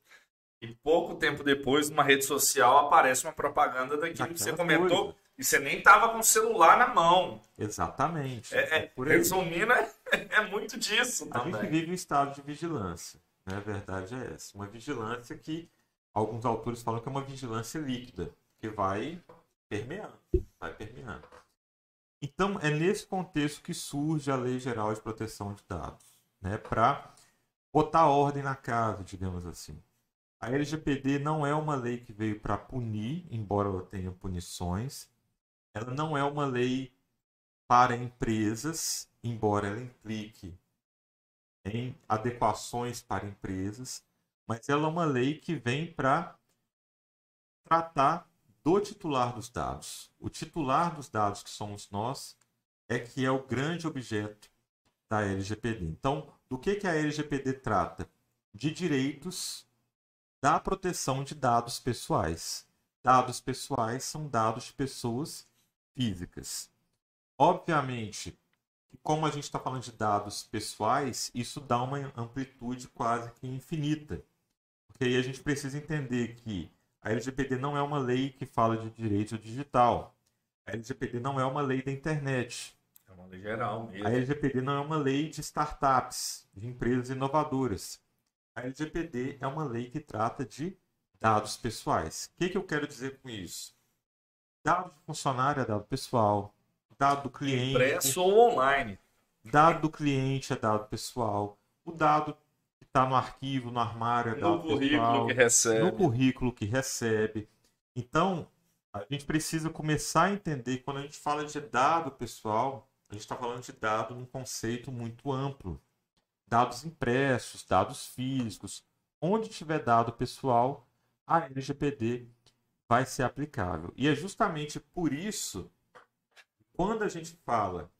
e pouco tempo depois, numa rede social, aparece uma propaganda daquilo que você comentou coisa. e você nem estava com o celular na mão. Exatamente. É, é, resumindo, é, [laughs] é muito disso também. A gente vive um estado de vigilância. Né? A verdade é essa. Uma vigilância que alguns autores falam que é uma vigilância líquida, que vai permeando, vai permeando. Então, é nesse contexto que surge a Lei Geral de Proteção de Dados, né? para botar ordem na casa, digamos assim. A LGPD não é uma lei que veio para punir, embora ela tenha punições. Ela não é uma lei para empresas, embora ela implique em adequações para empresas, mas ela é uma lei que vem para tratar do titular dos dados. O titular dos dados, que somos nós, é que é o grande objeto da LGPD. Então, do que, que a LGPD trata? De direitos da proteção de dados pessoais. Dados pessoais são dados de pessoas físicas. Obviamente, como a gente está falando de dados pessoais, isso dá uma amplitude quase que infinita. Porque aí a gente precisa entender que a LGPD não é uma lei que fala de direito digital. A LGPD não é uma lei da internet. É uma lei geral mesmo. A LGPD não é uma lei de startups, de empresas inovadoras. A LGPD é uma lei que trata de dados pessoais. O que, que eu quero dizer com isso? Dado de funcionário é dado pessoal, dado do cliente. Impresso ou online. Dado do cliente é dado pessoal. O dado que está no arquivo, no armário, é dado no currículo que recebe. No currículo que recebe. Então, a gente precisa começar a entender quando a gente fala de dado pessoal, a gente está falando de dado num conceito muito amplo. Dados impressos, dados físicos. Onde tiver dado pessoal, a LGPD vai ser aplicável. E é justamente por isso quando a gente fala,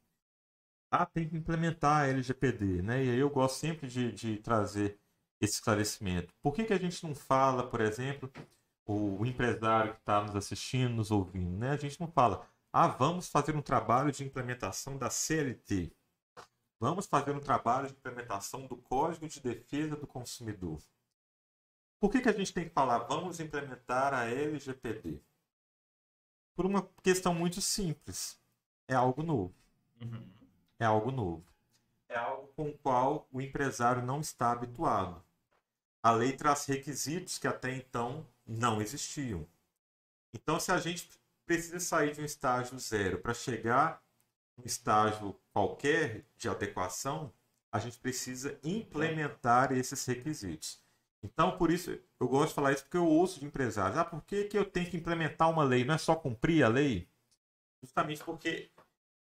ah, tem que implementar a LGPD, né? E aí eu gosto sempre de, de trazer esse esclarecimento. Por que, que a gente não fala, por exemplo, o, empresário que está nos assistindo, nos ouvindo, né? A gente não fala, ah, vamos fazer um trabalho de implementação da CLT. Vamos fazer um trabalho de implementação do Código de Defesa do Consumidor. Por que, que a gente tem que falar, vamos implementar a LGPD? Por uma questão muito simples é algo novo. Uhum. É algo novo. É algo com o qual o empresário não está habituado. A lei traz requisitos que até então não existiam. Então, se a gente precisa sair de um estágio zero para chegar um estágio qualquer de adequação, a gente precisa implementar esses requisitos. Então, por isso, eu gosto de falar isso porque eu ouço de empresários. Ah, por que, que eu tenho que implementar uma lei? Não é só cumprir a lei? Justamente porque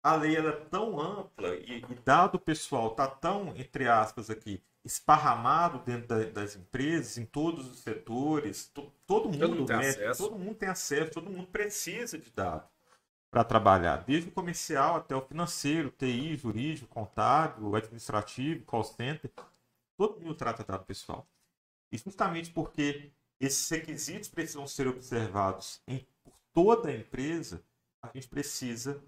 a lei é tão ampla e, e dado pessoal está tão, entre aspas, aqui, esparramado dentro da, das empresas, em todos os setores, to, todo mundo, todo mundo, tem acesso. todo mundo tem acesso, todo mundo precisa de dados para trabalhar, desde o comercial até o financeiro, TI, jurídico, contábil, administrativo, call center, todo mundo trata dado pessoal. E justamente porque esses requisitos precisam ser observados em, por toda a empresa, a gente precisa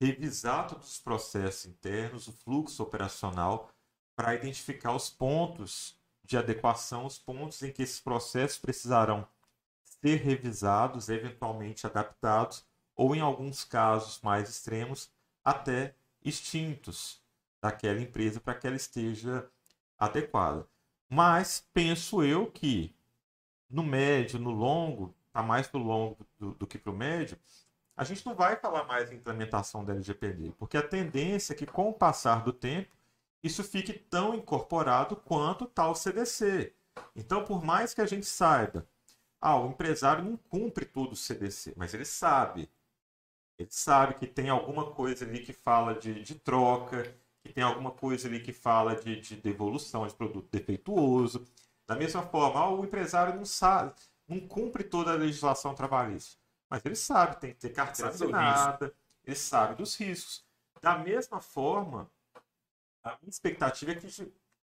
revisar todos os processos internos, o fluxo operacional, para identificar os pontos de adequação, os pontos em que esses processos precisarão ser revisados, eventualmente adaptados, ou em alguns casos mais extremos, até extintos daquela empresa para que ela esteja adequada. Mas penso eu que no médio, no longo, está mais para o longo do, do que para o médio, a gente não vai falar mais em implementação da LGPD, porque a tendência é que, com o passar do tempo, isso fique tão incorporado quanto tal CDC. Então, por mais que a gente saiba, ah, o empresário não cumpre todo o CDC, mas ele sabe. Ele sabe que tem alguma coisa ali que fala de, de troca, que tem alguma coisa ali que fala de, de devolução de produto defeituoso. Da mesma forma, ah, o empresário não sabe, não cumpre toda a legislação trabalhista. Mas ele sabe, tem que ter carteira assinada, ele sabe dos riscos. Da mesma forma, a minha expectativa é que,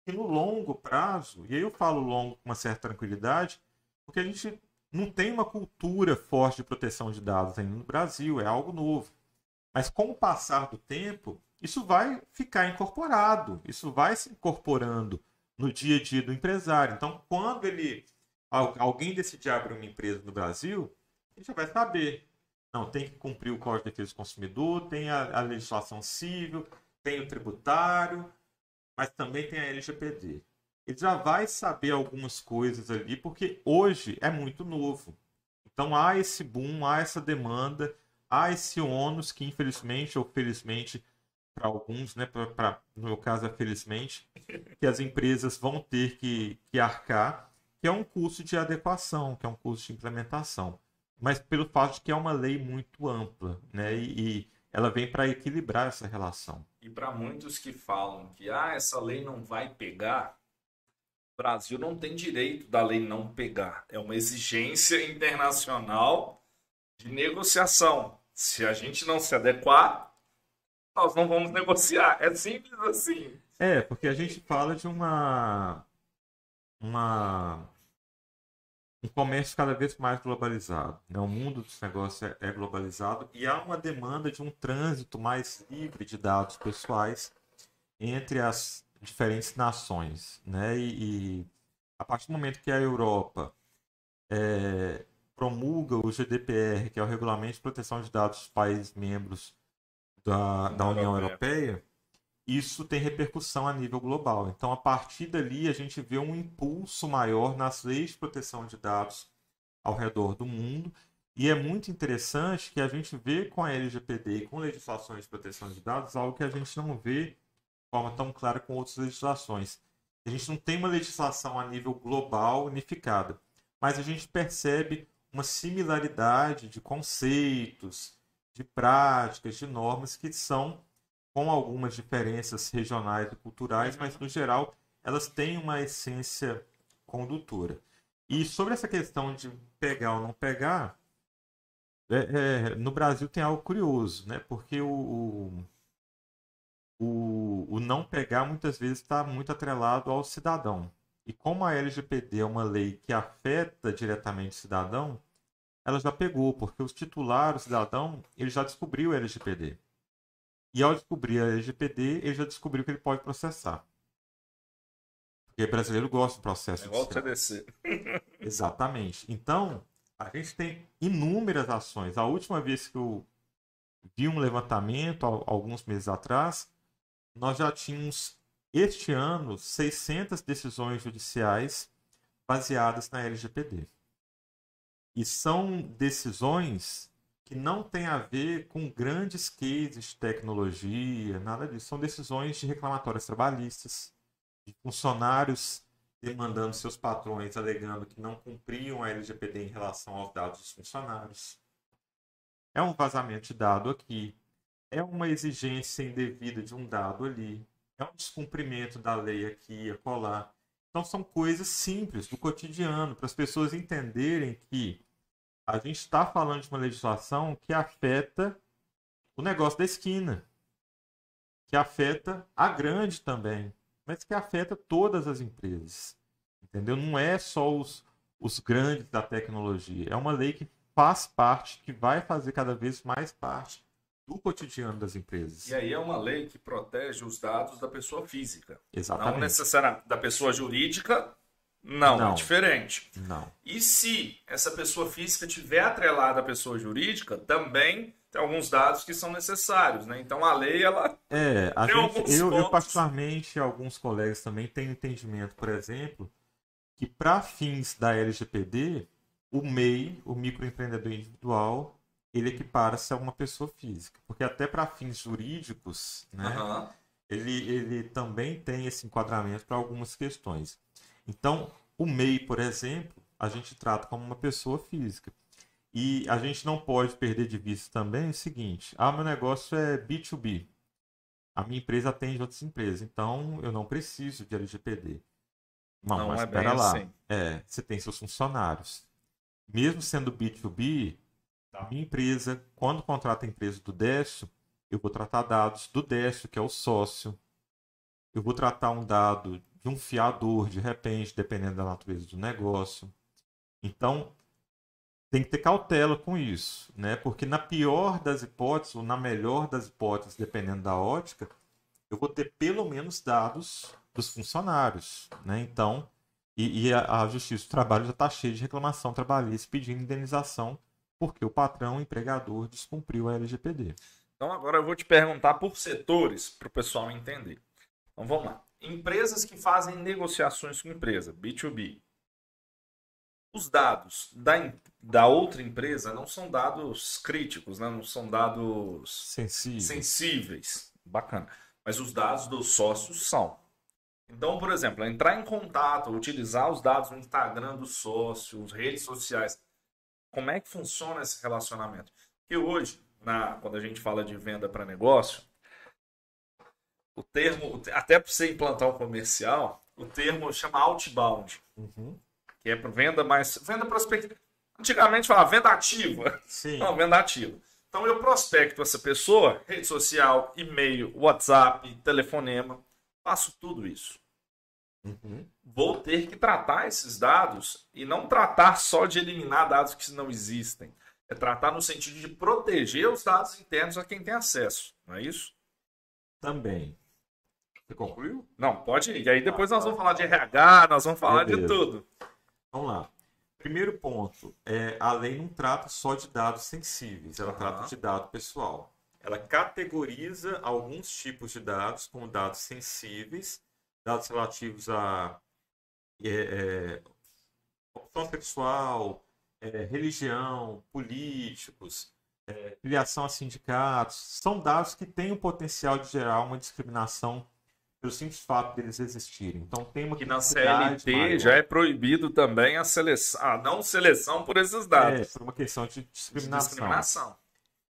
que no longo prazo, e aí eu falo longo com uma certa tranquilidade, porque a gente não tem uma cultura forte de proteção de dados ainda no Brasil, é algo novo. Mas com o passar do tempo, isso vai ficar incorporado, isso vai se incorporando no dia a dia do empresário. Então, quando ele alguém decidir abrir uma empresa no Brasil, ele já vai saber. Não, tem que cumprir o Código de Defesa do Consumidor, tem a, a legislação civil, tem o tributário, mas também tem a LGPD. Ele já vai saber algumas coisas ali, porque hoje é muito novo. Então há esse boom, há essa demanda, há esse ônus que, infelizmente ou felizmente, para alguns, né, pra, pra, no meu caso, é felizmente, que as empresas vão ter que, que arcar, que é um custo de adequação, que é um custo de implementação. Mas pelo fato de que é uma lei muito ampla, né, e, e ela vem para equilibrar essa relação. E para muitos que falam que ah, essa lei não vai pegar, o Brasil não tem direito da lei não pegar. É uma exigência internacional de negociação. Se a gente não se adequar, nós não vamos negociar. É simples assim. É, porque a gente fala de uma. uma um comércio cada vez mais globalizado. Né? O mundo dos negócios é, é globalizado e há uma demanda de um trânsito mais livre de dados pessoais entre as diferentes nações. Né? E, e a partir do momento que a Europa é, promulga o GDPR, que é o Regulamento de Proteção de Dados dos Países Membros da, da União Europeia, isso tem repercussão a nível global. Então, a partir dali, a gente vê um impulso maior nas leis de proteção de dados ao redor do mundo. E é muito interessante que a gente vê com a LGPD e com legislações de proteção de dados algo que a gente não vê de forma tão clara com outras legislações. A gente não tem uma legislação a nível global unificada, mas a gente percebe uma similaridade de conceitos, de práticas, de normas que são com algumas diferenças regionais e culturais, mas no geral elas têm uma essência condutora. E sobre essa questão de pegar ou não pegar, é, é, no Brasil tem algo curioso, né? Porque o, o, o não pegar muitas vezes está muito atrelado ao cidadão. E como a LGPD é uma lei que afeta diretamente o cidadão, ela já pegou, porque os titulares, o cidadão, ele já descobriu o LGPD. E ao descobrir a LGPD, ele já descobriu que ele pode processar. Porque brasileiro gosta do processo. É igual o CDC. Exatamente. Então, a gente tem inúmeras ações. A última vez que eu vi um levantamento, alguns meses atrás, nós já tínhamos este ano, 600 decisões judiciais baseadas na LGPD. E são decisões que não têm a ver com grandes cases de tecnologia, nada disso. São decisões de reclamatórias trabalhistas, de funcionários demandando seus patrões, alegando que não cumpriam a LGPD em relação aos dados dos funcionários. É um vazamento de dado aqui. É uma exigência indevida de um dado ali é um descumprimento da lei aqui acolá. Então são coisas simples do cotidiano para as pessoas entenderem que a gente está falando de uma legislação que afeta o negócio da esquina, que afeta a grande também, mas que afeta todas as empresas. Entendeu? Não é só os, os grandes da tecnologia. É uma lei que faz parte, que vai fazer cada vez mais parte do cotidiano das empresas. E aí é uma lei que protege os dados da pessoa física. Exatamente. Não necessariamente da pessoa jurídica, não, não, é diferente. Não. E se essa pessoa física tiver atrelada à pessoa jurídica, também tem alguns dados que são necessários, né? Então a lei ela É, a gente, eu, eu particularmente alguns colegas também têm entendimento, por exemplo, que para fins da LGPD, o MEI, o microempreendedor individual, ele equipara-se a uma pessoa física. Porque até para fins jurídicos, né, uhum. ele, ele também tem esse enquadramento para algumas questões. Então, o MEI, por exemplo, a gente trata como uma pessoa física. E a gente não pode perder de vista também o seguinte: ah, meu negócio é B2B. A minha empresa atende outras empresas, então eu não preciso de LGPD. Não, não mas é espera lá. Assim. É, você tem seus funcionários. Mesmo sendo B2B, a minha empresa, quando contrata a empresa do Décio, eu vou tratar dados do Décio, que é o sócio. Eu vou tratar um dado de um fiador, de repente, dependendo da natureza do negócio. Então, tem que ter cautela com isso, né? Porque na pior das hipóteses, ou na melhor das hipóteses, dependendo da ótica, eu vou ter pelo menos dados dos funcionários, né? Então, e, e a, a, Justiça do Trabalho já está cheia de reclamação trabalhista pedindo indenização porque o patrão, o empregador, descumpriu a LGPD. Então agora eu vou te perguntar por setores para o pessoal entender. Então vamos lá. Empresas que fazem negociações com empresa, B2B. Os dados da, da outra empresa não são dados críticos, né? não são dados Sensível. sensíveis. Bacana. Mas os dados dos sócios são. Então, por exemplo, entrar em contato, utilizar os dados no Instagram do sócio, redes sociais. Como é que funciona esse relacionamento? Porque hoje, na, quando a gente fala de venda para negócio, o termo, até para você implantar um comercial, o termo chama outbound, Uhum. que é para venda mais. Venda prospectiva. Antigamente falava venda ativa. Sim. Não, venda ativa. Então eu prospecto essa pessoa, rede social, e-mail, WhatsApp, telefonema, faço tudo isso. Uhum. Vou ter que tratar esses dados e não tratar só de eliminar dados que não existem. É tratar no sentido de proteger os dados internos a quem tem acesso, não é isso? Também. Você concluiu? Não, pode ir. E aí depois nós vamos falar de RH, nós vamos falar de tudo. Vamos lá. Primeiro ponto, é, a lei não trata só de dados sensíveis, ela Aham. trata de dado pessoal. Ela categoriza alguns tipos de dados como dados sensíveis, dados relativos a é, é, opção sexual, é, religião, políticos, é, filiação a sindicatos. São dados que têm o potencial de gerar uma discriminação pelo simples fato deles existirem. Então tem uma Que na CLT maior. já é proibido também a seleção, a não seleção por esses É, dados. por uma questão de De discriminação. discriminação.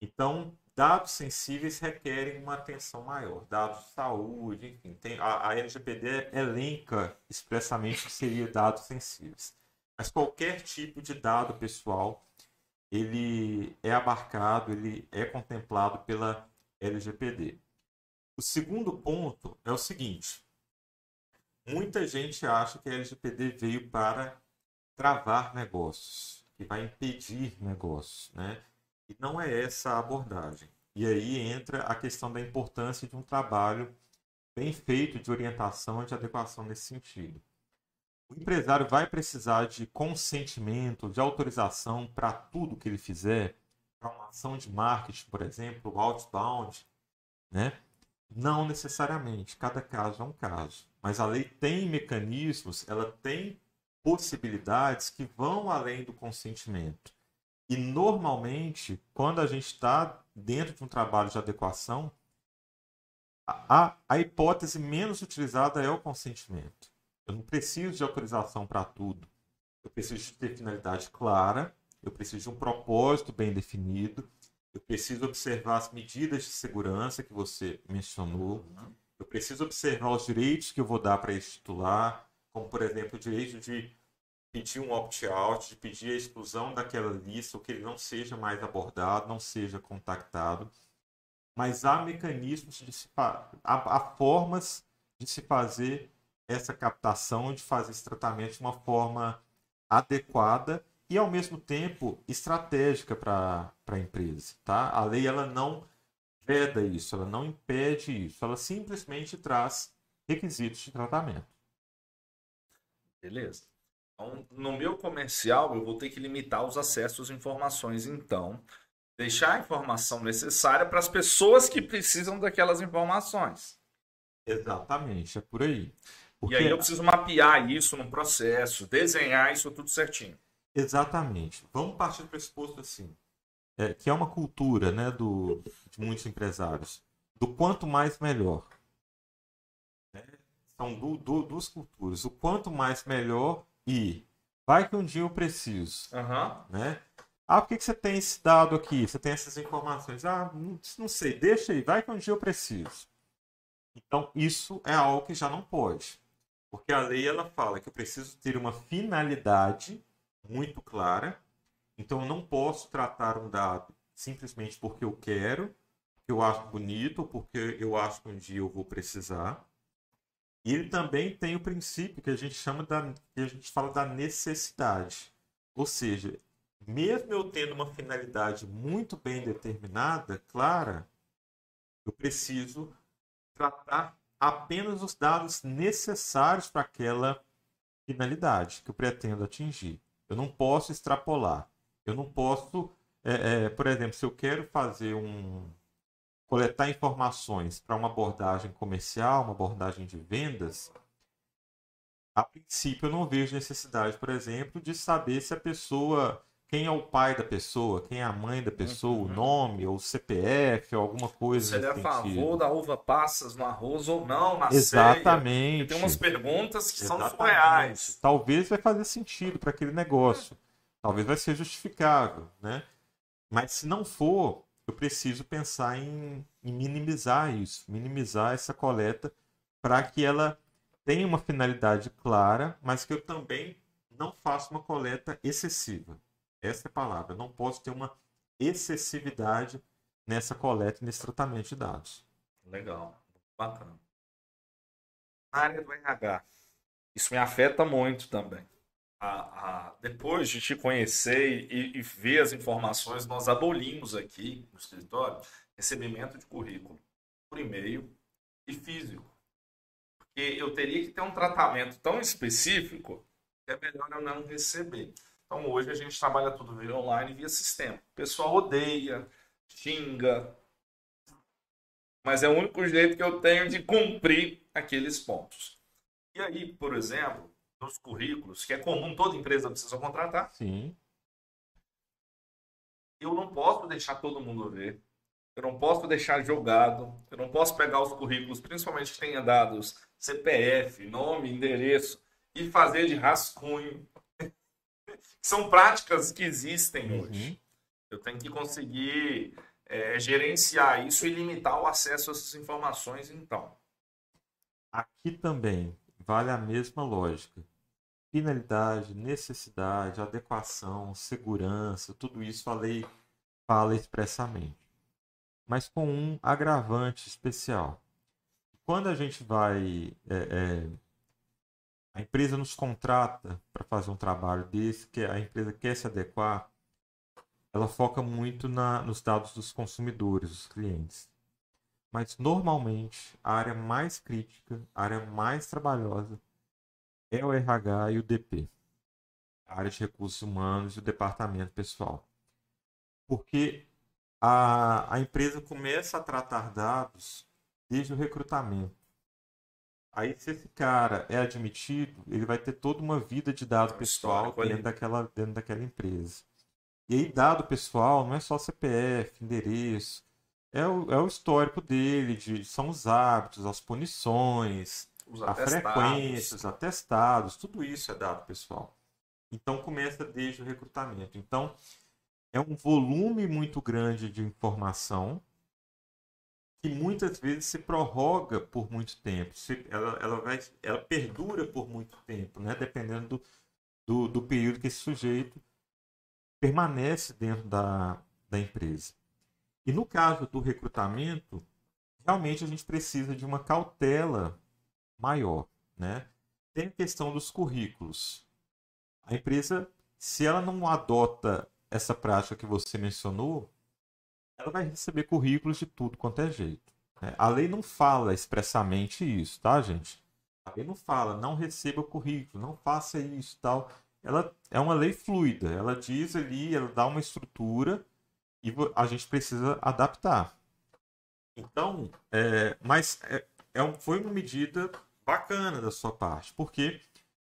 Então, dados sensíveis requerem uma atenção maior. Dados de saúde, enfim. Tem, a, a LGPD elenca expressamente que seria dados sensíveis. Mas qualquer tipo de dado pessoal, ele é abarcado, ele é contemplado pela LGPD. O segundo ponto é o seguinte. Muita gente acha que a LGPD veio para travar negócios, que vai impedir negócios, né? E não é essa a abordagem. E aí entra a questão da importância de um trabalho bem feito de orientação e de adequação nesse sentido. O empresário vai precisar de consentimento, de autorização para tudo que ele fizer, para uma ação de marketing, por exemplo, outbound, né? Não necessariamente, cada caso é um caso. Mas a lei tem mecanismos, ela tem possibilidades que vão além do consentimento. E normalmente, quando a gente está dentro de um trabalho de adequação, a, a- hipótese menos utilizada é o consentimento. Eu não preciso de autorização para tudo. Eu preciso de ter finalidade clara, eu preciso de um propósito bem definido, eu preciso observar as medidas de segurança que você mencionou, eu preciso observar os direitos que eu vou dar para esse titular, como, por exemplo, o direito de pedir um opt-out, de pedir a exclusão daquela lista, ou que ele não seja mais abordado, não seja contactado. Mas há mecanismos de se há, há formas de se fazer essa captação, de fazer esse tratamento de uma forma adequada e ao mesmo tempo estratégica para a empresa, tá? A lei ela não veda isso, ela não impede isso, ela simplesmente traz requisitos de tratamento. Beleza. Então, no meu comercial, eu vou ter que limitar os acessos às informações, então. Deixar a informação necessária para as pessoas que precisam daquelas informações. Exatamente, é por aí. Porque E aí eu preciso mapear isso num processo, desenhar isso tudo certinho. Exatamente. Vamos partir do pressuposto assim, é, que é uma cultura né, do, de muitos empresários, do quanto mais melhor. Né? São du- du- duas culturas. O quanto mais melhor e vai que um dia eu preciso. Aham. Né? Ah, por que, que você tem esse dado aqui? Você tem essas informações? Ah, não, não sei, deixa aí, vai que um dia eu preciso. Então, isso é algo que já não pode. Porque a lei ela fala que eu preciso ter uma finalidade muito clara. Então, eu não posso tratar um dado simplesmente porque eu quero, porque eu acho bonito, ou porque eu acho que um dia eu vou precisar. E ele também tem o princípio que a gente chama da, que a gente fala da necessidade. Ou seja, mesmo eu tendo uma finalidade muito bem determinada, clara, eu preciso tratar apenas os dados necessários para aquela finalidade que eu pretendo atingir. Eu não posso extrapolar. Eu não posso, é, é, por exemplo, se eu quero fazer um, coletar informações para uma abordagem comercial, uma abordagem de vendas, a princípio eu não vejo necessidade, por exemplo, de saber se a pessoa quem é o pai da pessoa, quem é a mãe da pessoa, uhum. o nome, ou o CPF, ou alguma coisa. Se ele é a favor da uva passas no arroz ou não, na Exatamente. Tem umas perguntas que Exatamente. são surreais. Talvez vai fazer sentido para aquele negócio. Talvez vai ser justificável, né? Mas se não for, eu preciso pensar em, em minimizar isso, minimizar essa coleta para que ela tenha uma finalidade clara, mas que eu também não faça uma coleta excessiva. Essa é a palavra. Não posso ter uma excessividade nessa coleta e nesse tratamento de dados. Legal. Bacana. Na área do RH, isso me afeta muito também. A, a, depois de te conhecer e, e, ver as informações, nós abolimos aqui no escritório recebimento de currículo por e-mail e físico. Porque eu teria que ter um tratamento tão específico que é melhor eu não receber. Então hoje a gente trabalha tudo via online, via sistema. O pessoal odeia, xinga, mas é o único jeito que eu tenho de cumprir aqueles pontos. E aí, por exemplo, nos currículos, que é comum, toda empresa precisa contratar. Sim. Eu não posso deixar todo mundo ver. Eu não posso deixar jogado. Eu não posso pegar os currículos, principalmente que tenha dados CPF, nome, endereço, e fazer de rascunho são práticas que existem uhum. hoje. Eu tenho que conseguir é, gerenciar isso e limitar o acesso a essas informações, então. Aqui também vale a mesma lógica. Finalidade, necessidade, adequação, segurança, tudo isso a lei fala expressamente. Mas com um agravante especial. Quando a gente vai é, é, a empresa nos contrata para fazer um trabalho desse, que a empresa quer se adequar, ela foca muito na, nos dados dos consumidores, dos clientes. Mas normalmente a área mais crítica, a área mais trabalhosa é o RH e o DP, a área de recursos humanos e o departamento pessoal. Porque a, a empresa começa a tratar dados desde o recrutamento Aí, se esse cara é admitido, ele vai ter toda uma vida de dado pessoal dentro daquela, dentro daquela empresa. E aí, dado pessoal não é só CPF, endereço, é o, é o histórico dele, de, são os hábitos, as punições, os a frequência, os atestados, tudo isso é dado pessoal. Então, começa desde o recrutamento. Então, é um volume muito grande de informação que muitas vezes se prorroga por muito tempo, se, ela, ela, vai, ela perdura por muito tempo, né? dependendo do, do, do período que esse sujeito permanece dentro da, da empresa. E no caso do recrutamento, realmente a gente precisa de uma cautela maior. Né? Tem a questão dos currículos. A empresa, se ela não adota essa prática que você mencionou, ela vai receber currículos de tudo quanto é jeito. Né? A lei não fala expressamente isso, tá, gente? A lei não fala, não receba currículo, não faça isso tal. Ela é uma lei fluida, ela diz ali, ela dá uma estrutura e a gente precisa adaptar. Então, é, mas é, é, foi uma medida bacana da sua parte, porque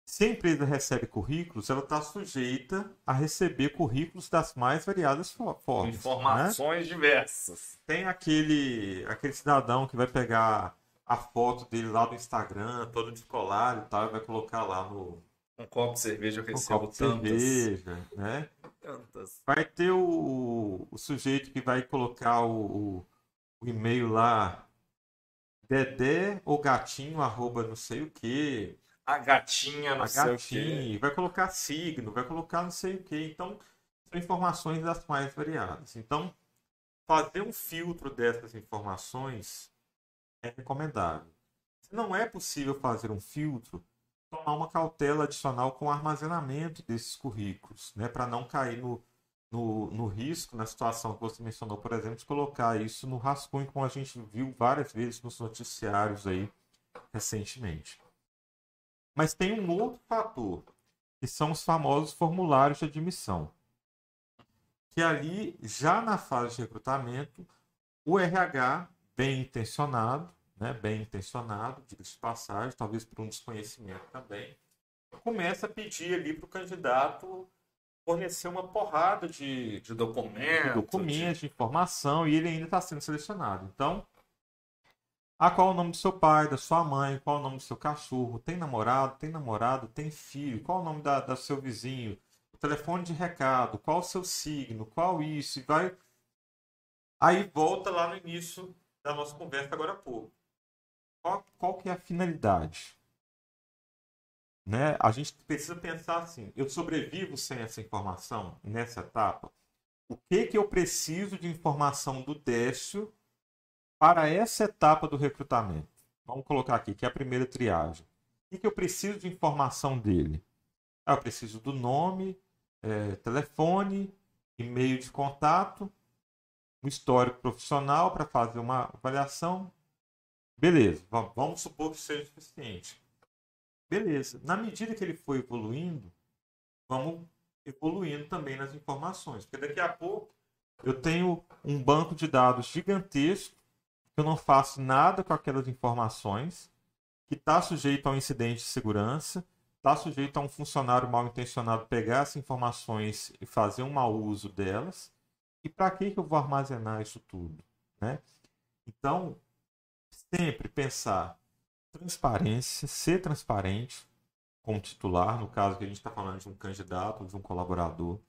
se a empresa recebe currículos, ela está sujeita a receber currículos das mais variadas formas. Né? Informações né? diversas. Tem aquele, aquele cidadão que vai pegar a foto dele lá do Instagram, todo descolado e tal, e vai colocar lá no. Um copo de cerveja eu recebo um copo de tantas. cerveja, né? Tantas. Vai ter o, o sujeito que vai colocar o, o, o e-mail lá, dedé ou gatinho, arroba não sei o que a gatinha, não a sei gatinha, vai colocar signo, vai colocar não sei o que. Então, são informações das mais variadas. Então, fazer um filtro dessas informações é recomendável. Se não é possível fazer um filtro, tomar uma cautela adicional com o armazenamento desses currículos, né, para não cair no, no, no, risco, na situação que você mencionou, por exemplo, de colocar isso no rascunho, como a gente viu várias vezes nos noticiários aí recentemente. Mas tem um outro fator, que são os famosos formulários de admissão. Que ali, já na fase de recrutamento, o RH, bem intencionado, né, bem intencionado, diga-se de passagem, talvez por um desconhecimento também, começa a pedir ali para o candidato fornecer uma porrada de, de documentos, de... de informação, e ele ainda está sendo selecionado. Então, ah, qual é o nome do seu pai, da sua mãe, qual é o nome do seu cachorro, tem namorado, tem namorado, tem filho, qual é o nome da, da seu vizinho, o telefone de recado, qual o seu signo, qual isso, e vai. Aí volta lá no início da nossa conversa agora há pouco. Qual, qual que é a finalidade? Né? A gente precisa pensar assim: eu sobrevivo sem essa informação nessa etapa? O que, que eu preciso de informação do Décio para essa etapa do recrutamento? Vamos colocar aqui, que é a primeira triagem. O que, eu preciso de informação dele? Ah, eu preciso do nome, é, telefone, e-mail de contato, um histórico profissional para fazer uma avaliação. Beleza, vamos supor que seja suficiente. Beleza. Na medida que ele for evoluindo, vamos evoluindo também nas informações. Porque daqui a pouco eu tenho um banco de dados gigantesco, que eu não faço nada com aquelas informações, que está sujeito a um incidente de segurança, está sujeito a um funcionário mal intencionado pegar essas informações e fazer um mau uso delas. E para que, que eu vou armazenar isso tudo? Né? Então, sempre pensar transparência, ser transparente como titular, no caso que a gente está falando de um candidato, de um colaborador,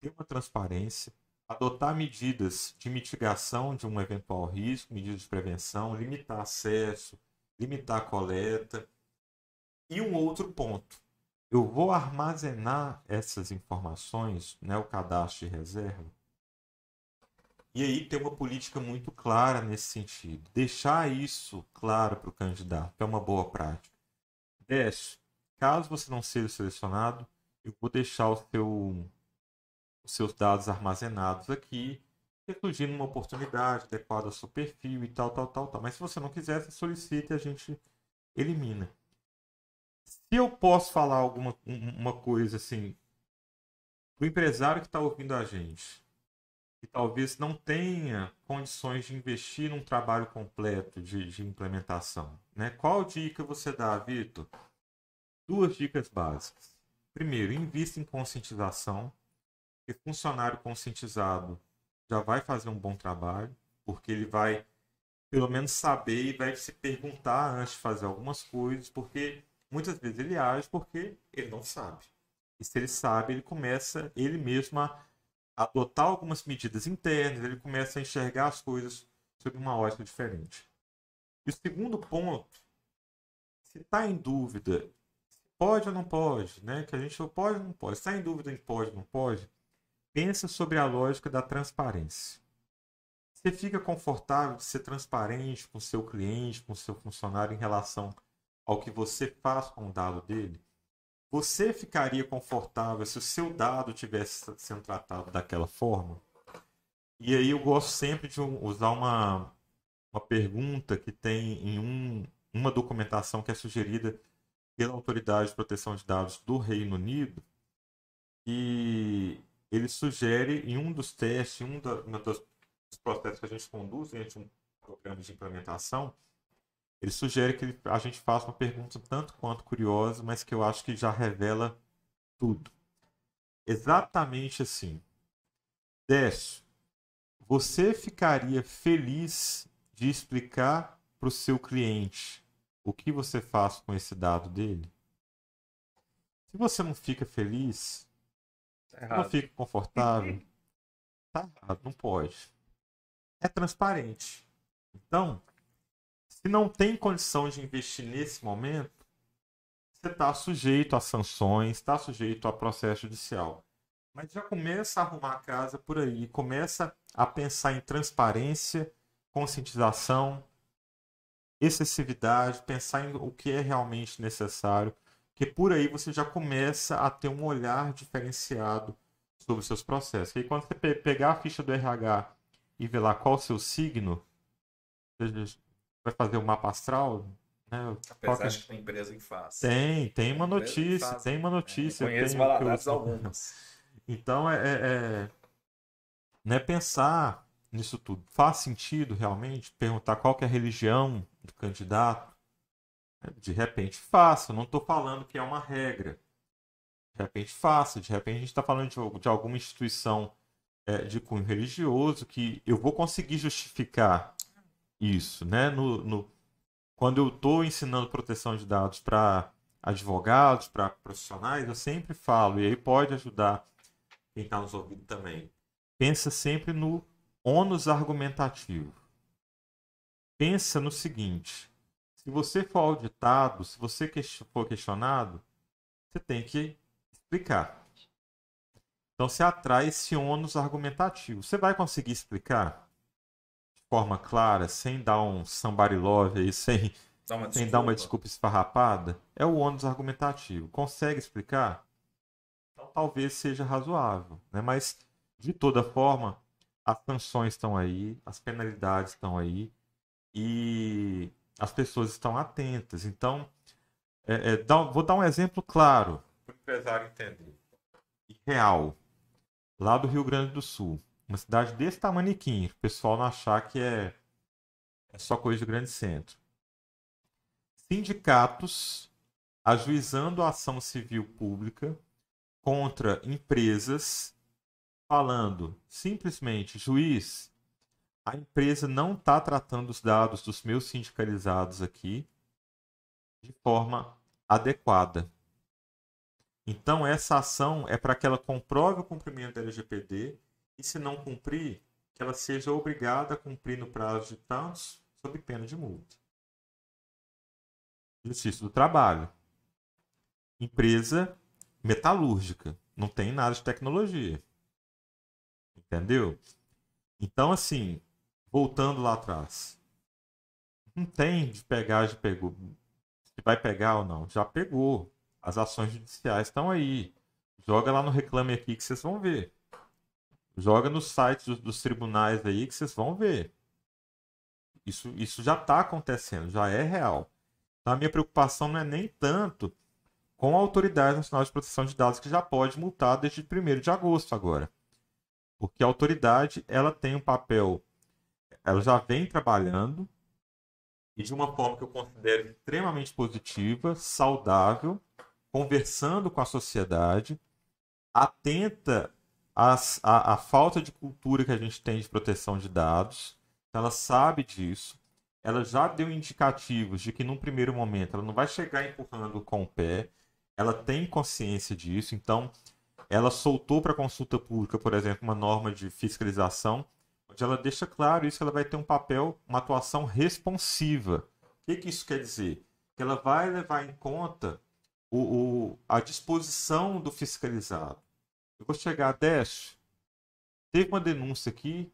ter uma transparência, adotar medidas de mitigação de um eventual risco, medidas de prevenção, limitar acesso, limitar a coleta. E um outro ponto, eu vou armazenar essas informações, né, o cadastro de reserva, e aí ter uma política muito clara nesse sentido. Deixar isso claro para o candidato é uma boa prática. Décio, caso você não seja selecionado, eu vou deixar o seu, os seus dados armazenados aqui, surgindo uma oportunidade adequada ao seu perfil e tal, tal, tal, tal. Mas se você não quiser, você solicita e a gente elimina. Se eu posso falar alguma uma coisa assim, o empresário que está ouvindo a gente, que talvez não tenha condições de investir num trabalho completo de, de implementação. Né? Qual dica você dá, Vitor? Duas dicas básicas. Primeiro, invista em conscientização, porque funcionário conscientizado já vai fazer um bom trabalho, porque ele vai pelo menos saber e vai se perguntar antes de fazer algumas coisas, porque muitas vezes ele age porque ele não sabe. E se ele sabe, ele começa ele mesmo a adotar algumas medidas internas, ele começa a enxergar as coisas sob uma ótica diferente. E o segundo ponto, se está em dúvida, pode ou não pode, né? Que a gente pode ou não pode. Está em dúvida em pode ou não pode, pensa sobre a lógica da transparência. Você fica confortável de ser transparente com seu cliente, com seu funcionário em relação ao que você faz com o dado dele? Você ficaria confortável se o seu dado tivesse sendo tratado daquela forma? E aí eu gosto sempre de usar uma, uma pergunta que tem em um, uma documentação que é sugerida pela Autoridade de Proteção de Dados do Reino Unido, e ele sugere em um dos testes, em um da, dos processos que a gente conduz de um programa de implementação, ele sugere que a gente faça uma pergunta tanto quanto curiosa, mas que eu acho que já revela tudo. Exatamente assim. Décio, você ficaria feliz de explicar para o seu cliente o que você faz com esse dado dele? Se você não fica feliz, não fica confortável, tá errado, não pode. É transparente. Então, se não tem condição de investir nesse momento, você está sujeito a sanções, está sujeito a processo judicial. Mas já começa a arrumar a casa por aí, começa a pensar em transparência, conscientização, excessividade, pensar em o que é realmente necessário, que por aí você já começa a ter um olhar diferenciado sobre os seus processos. E quando você pegar a ficha do RH e ver lá qual o seu signo, vai fazer o mapa astral. Né? Apesar é? que tem empresa que faz. Tem, tem uma notícia, tem uma notícia. É, conheço valadares eu... algumas. Então é, é, é, né, pensar nisso tudo? Faz sentido realmente perguntar qual é a religião do candidato? De repente faça, não estou falando que é uma regra. De repente faça, de repente a gente está falando de, de, alguma instituição é, de cunho religioso que eu vou conseguir justificar isso, né? No, no quando eu estou ensinando proteção de dados para advogados, para profissionais, eu sempre falo, e aí pode ajudar quem está nos ouvindo também. Pensa sempre no ônus argumentativo. Pensa no seguinte: se você for auditado, se você for questionado, você tem que explicar. Então você atrai esse ônus argumentativo. Você vai conseguir explicar? forma clara, sem dar um somebody love aí, [laughs] sem, Dá sem dar uma desculpa esfarrapada, é o ônus argumentativo. Consegue explicar? Então talvez seja razoável. Né? Mas, de toda forma, as sanções estão aí, as penalidades estão aí e as pessoas estão atentas. Então, é, é, dá, vou dar um exemplo claro para o empresário entender. Real, lá do Rio Grande do Sul. Uma cidade desse tamanho, o pessoal não achar que é, é só coisa de grande centro. Sindicatos ajuizando a ação civil pública contra empresas, falando simplesmente, juiz, a empresa não está tratando os dados dos meus sindicalizados aqui de forma adequada. Então, essa ação é para que ela comprove o cumprimento da LGPD e se não cumprir, que ela seja obrigada a cumprir no prazo de tantos, sob pena de multa. Justiça do Trabalho. Empresa metalúrgica. Não tem nada de tecnologia. Entendeu? Então, assim, voltando lá atrás. Não tem de pegar, de pegou. Se vai pegar ou não. Já pegou. As ações judiciais estão aí. Joga lá no Reclame Aqui que vocês vão ver. Joga nos sites dos, dos tribunais aí que vocês vão ver. Isso, isso já está acontecendo, já é real. Então, a minha preocupação não é nem tanto com a Autoridade Nacional de Proteção de Dados, que já pode multar desde 1 de agosto agora. Porque a autoridade ela tem um papel, ela já vem trabalhando e de uma forma que eu considero extremamente positiva, saudável, conversando com a sociedade, atenta as, a, a falta de cultura que a gente tem de proteção de dados. Ela sabe disso. Ela já deu indicativos de que, num primeiro momento, ela não vai chegar empurrando com o pé. Ela tem consciência disso. Então, ela soltou para consulta pública, por exemplo, uma norma de fiscalização, onde ela deixa claro isso, ela vai ter um papel, uma atuação responsiva. O que, que isso quer dizer? Que ela vai levar em conta o, o, a disposição do fiscalizado. Eu vou chegar a 10. Teve uma denúncia aqui.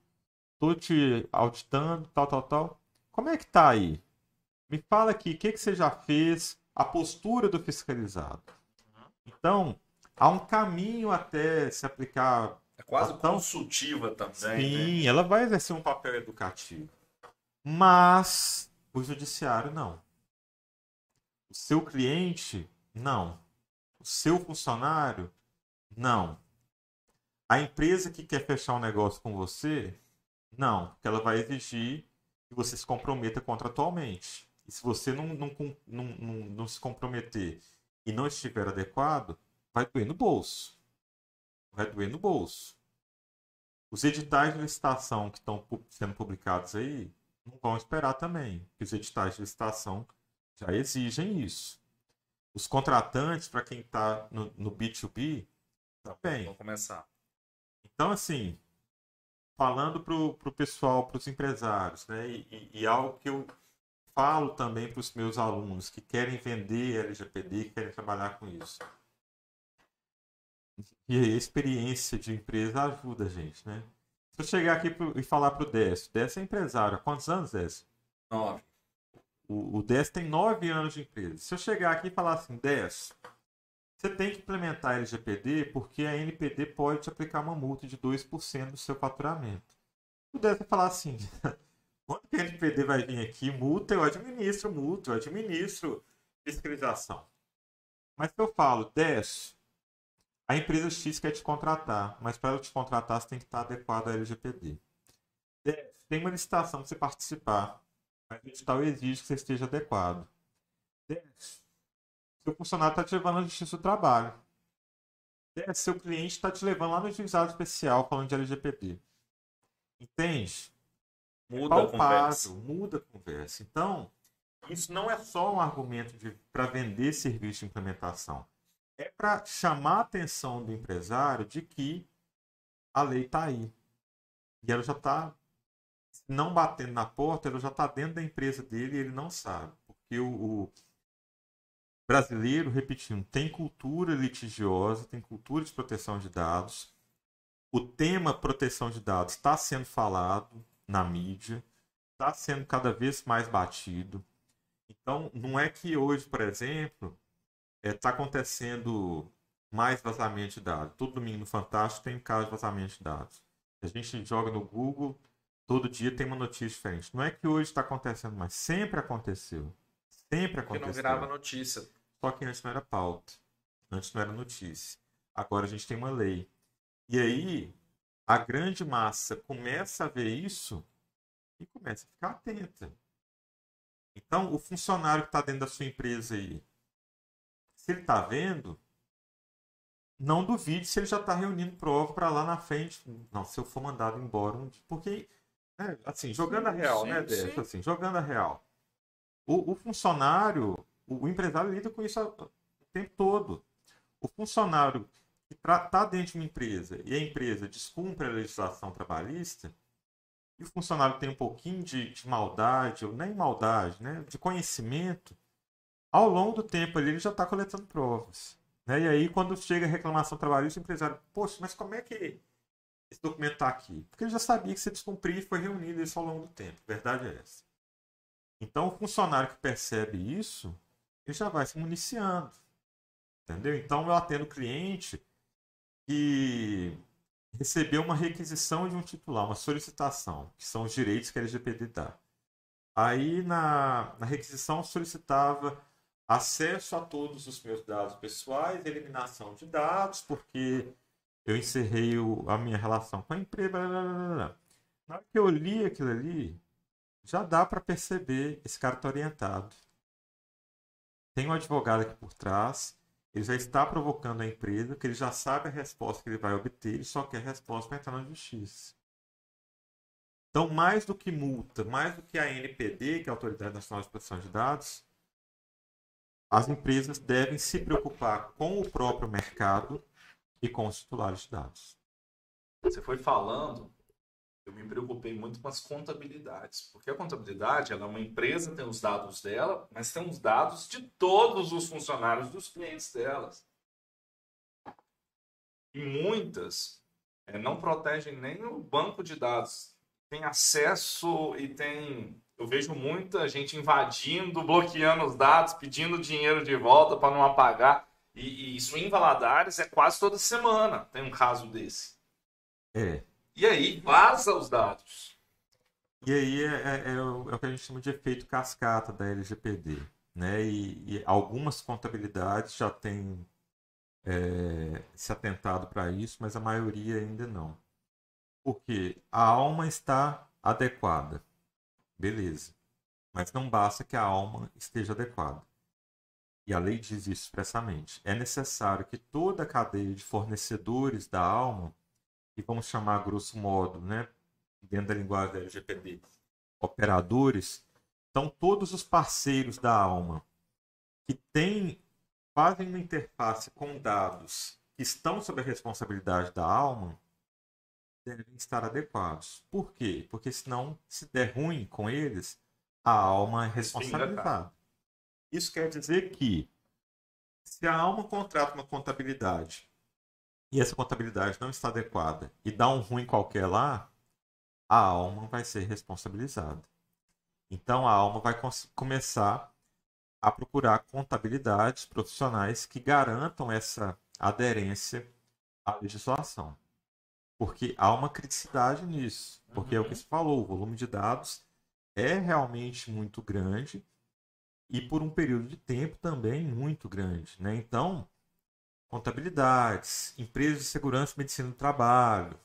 Tô te auditando, tal, tal, tal. Como é que tá aí? Me fala aqui, o que, que você já fez? A postura do fiscalizado. Então, há um caminho até se aplicar. É quase tão... consultiva também. Sim, né? ela vai exercer um papel educativo. Mas o judiciário não. O seu cliente, não. O seu funcionário, não. A empresa que quer fechar um negócio com você, não, porque ela vai exigir que você se comprometa contratualmente. E se você não, não, não, não, não se comprometer e não estiver adequado, vai doer no bolso. Doer no bolso. Os editais de licitação que estão sendo publicados aí não vão esperar também, porque os editais de licitação já exigem isso. Os contratantes, para quem está no, no B2B, também. Vamos começar. Então, assim, falando para o pessoal, para os empresários, né? E, e, e, algo que eu falo também para os meus alunos que querem vender LGPD, que querem trabalhar com isso. E a experiência de empresa ajuda a gente, né? Se eu chegar aqui pro, e falar para o Décio, Décio é empresário, há quantos anos, Décio? Nove. O, o Décio tem nove anos de empresa. Se eu chegar aqui e falar assim, Décio, você tem que implementar a LGPD porque a NPD pode te aplicar uma multa de 2% do seu faturamento. Pudesse falar assim, [laughs] quando que a NPD vai vir aqui, multa, eu administro multa, eu administro fiscalização. Mas se eu falo, 10, a empresa X quer te contratar, mas para ela te contratar você tem que estar adequado à LGPD. Tem uma licitação para você participar, mas o edital exige que você esteja adequado. 10. Seu funcionário está te levando à justiça do trabalho. 10. Seu cliente está te levando lá no juizado especial falando de LGPD. Entende? Muda é palpável, a conversa. Muda a conversa. Então, isso não é só um argumento para vender serviço de implementação. É para chamar a atenção do empresário de que a lei está aí. E ela já está não batendo na porta, ela já está dentro da empresa dele e ele não sabe. Porque o, o brasileiro, repetindo, tem cultura litigiosa, tem cultura de proteção de dados. O tema proteção de dados está sendo falado na mídia, está sendo cada vez mais batido. Então, não é que hoje, por exemplo, está é, tá acontecendo mais vazamento de dados. Todo domingo no Fantástico tem caso de vazamento de dados. A gente joga no Google, todo dia tem uma notícia diferente. Não é que hoje está acontecendo, mas sempre aconteceu. Sempre aconteceu. Porque não virava notícia. Só que antes não era pauta. Antes não era notícia. Agora a gente tem uma lei. E aí, a grande massa começa a ver isso e começa a ficar atenta. Então, o funcionário que está dentro da sua empresa aí, se ele está vendo, não duvide se ele já está reunindo prova para lá na frente. Não, se eu for mandado embora. Porque, né, assim, jogando a real, sim, né, Décio? Assim, jogando a real. O, o funcionário, o, o, empresário lida com isso o tempo todo. O funcionário que está dentro de uma empresa e a empresa descumpre a legislação trabalhista, e o funcionário tem um pouquinho de, de maldade, ou nem maldade, né, de conhecimento, ao longo do tempo ali ele já está coletando provas. Né? E aí, quando chega a reclamação trabalhista, o empresário, poxa, mas como é que esse documento está aqui? Porque ele já sabia que se descumprir foi reunido isso ao longo do tempo. Verdade é essa. Então, o funcionário que percebe isso, ele já vai se municiando. Entendeu? Então, eu atendo cliente que recebeu uma requisição de um titular, uma solicitação, que são os direitos que a LGPD dá. Aí, na, na requisição, solicitava acesso a todos os meus dados pessoais, eliminação de dados, porque eu encerrei o, a minha relação com a empresa. Blá, blá, blá, Na hora que eu li aquilo ali, já dá para perceber esse cara está orientado. Tem um advogado aqui por trás, ele já está provocando a empresa, que ele já sabe a resposta que ele vai obter, ele só quer a resposta para entrar na justiça. Então, mais do que multa, mais do que a NPD, que é a Autoridade Nacional de Proteção de Dados, as empresas devem se preocupar com o próprio mercado e com os titulares de dados. Você foi falando, eu me preocupei muito com as contabilidades, porque a contabilidade ela é uma empresa, tem os dados dela, mas tem os dados de todos os funcionários dos clientes delas. E muitas é, não protegem nem o banco de dados. Tem acesso e tem eu vejo muita gente invadindo, bloqueando os dados, pedindo dinheiro de volta para não apagar. E, e, isso em Valadares é quase toda semana. Tem um caso desse. É. E aí vaza os dados. E aí é, é, é, o, é, o, que a gente chama de efeito cascata da LGPD. Né? E, e algumas contabilidades já têm é, se atentado para isso, mas a maioria ainda não. Porque a alma está adequada. Beleza. Mas não basta que a alma esteja adequada. E a lei diz isso expressamente. É necessário que toda a cadeia de fornecedores da alma, que vamos chamar grosso modo, né, dentro da linguagem da LGPD, operadores, são todos os parceiros da alma que têm, fazem uma interface com dados que estão sob a responsabilidade da alma devem estar adequados. Por quê? Porque senão, se der ruim com eles, a alma é responsabilizada. Isso quer dizer que se a alma contrata uma contabilidade e essa contabilidade não está adequada e dá um ruim qualquer lá, a alma vai ser responsabilizada. Então a alma vai começar a procurar contabilidades profissionais que garantam essa aderência à legislação. Porque há uma criticidade nisso. Porque uhum. é o que uhum. se falou, o volume de dados é realmente muito grande e por um período de tempo também muito grande. Né? Então, contabilidades, empresas de segurança e medicina do trabalho,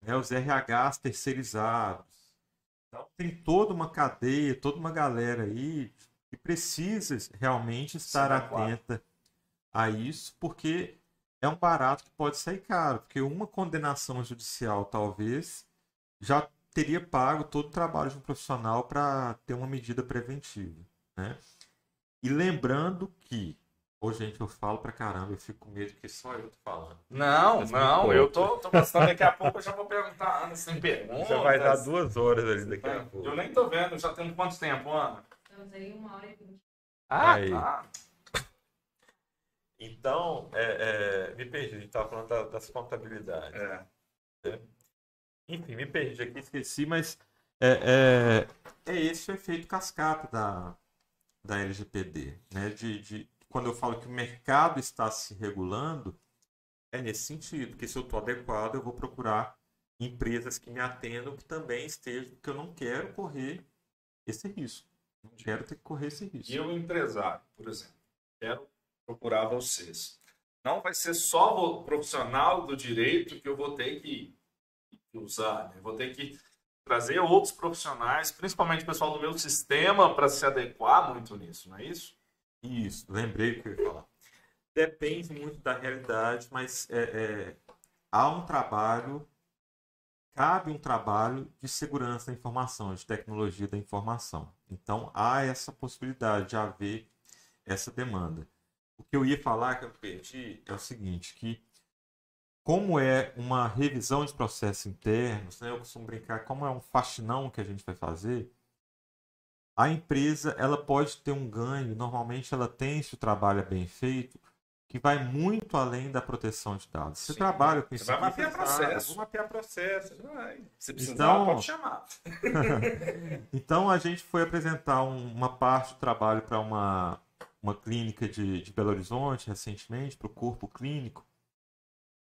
né, os RHs terceirizados. Então, tem toda uma cadeia, toda uma galera aí que precisa realmente estar atenta a isso, porque é um barato que pode sair caro, porque uma condenação judicial, talvez, já teria pago todo o trabalho de um profissional para ter uma medida preventiva. Né? E lembrando que Ô, gente, eu falo pra caramba, eu fico com medo que só eu tô falando. Não, Mas não, eu tô, tô gostando. Daqui a pouco eu já vou perguntar, Ana, sem perguntas. Já vai dar duas horas ali daqui a pouco. Eu nem tô vendo, já tem quanto tempo, Ana? Estamos aí uma hora e vinte. Ah, aí. tá. Então, é, é, me perdi, a gente tava falando da, das contabilidades. É. é. Enfim, me perdi aqui, esqueci, mas é, é, é esse o efeito cascata da, da LGPD, né? De, de, quando eu falo que o mercado está se regulando, é nesse sentido, que se eu estou adequado, eu vou procurar empresas que me atendam que também estejam, porque eu não quero correr esse risco. Não quero ter que correr esse risco. E eu, empresário, por exemplo, quero procurar vocês. Não vai ser só o profissional do direito que eu vou ter que, usar, né? vou ter que trazer outros profissionais, principalmente o pessoal do meu sistema, para se adequar muito nisso, não é isso? Isso, lembrei o que eu ia falar. Depende muito da realidade, mas é, é, há um trabalho, cabe um trabalho de segurança da informação, de tecnologia da informação. Então há essa possibilidade de haver essa demanda. O que eu ia falar que eu perdi é o seguinte, que como é uma revisão de processos internos, né, eu costumo brincar, como é um faxinão que a gente vai fazer, a empresa ela pode ter um ganho, normalmente ela tem, se o trabalho é bem feito, que vai muito além da proteção de dados. Você Sim. trabalha com isso. Você vai mapear processo. Vou mapear processo. Vai. Se precisar, então, pode chamar. [laughs] então a gente foi apresentar um, uma parte do trabalho para uma, uma clínica de, de Belo Horizonte recentemente, para o corpo clínico.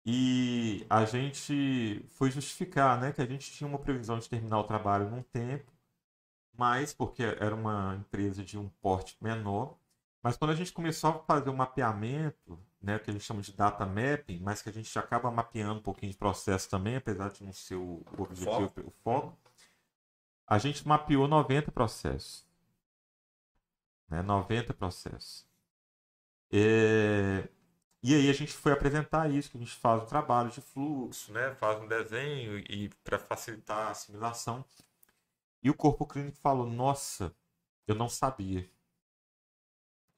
E a gente foi justificar né, que a gente tinha uma previsão de terminar o trabalho num tempo mais porque era uma empresa de um porte menor. Mas quando a gente começou a fazer o mapeamento, né, que a gente chama de data mapping, mas que a gente acaba mapeando um pouquinho de processo também, apesar de não ser o, o objetivo, foco. o foco, a gente mapeou 90 processos. Né, 90 processos. É... E aí a gente foi apresentar isso, que a gente faz um trabalho de fluxo, né, faz um desenho e para facilitar a assimilação. E o corpo clínico falou: Nossa, eu não sabia.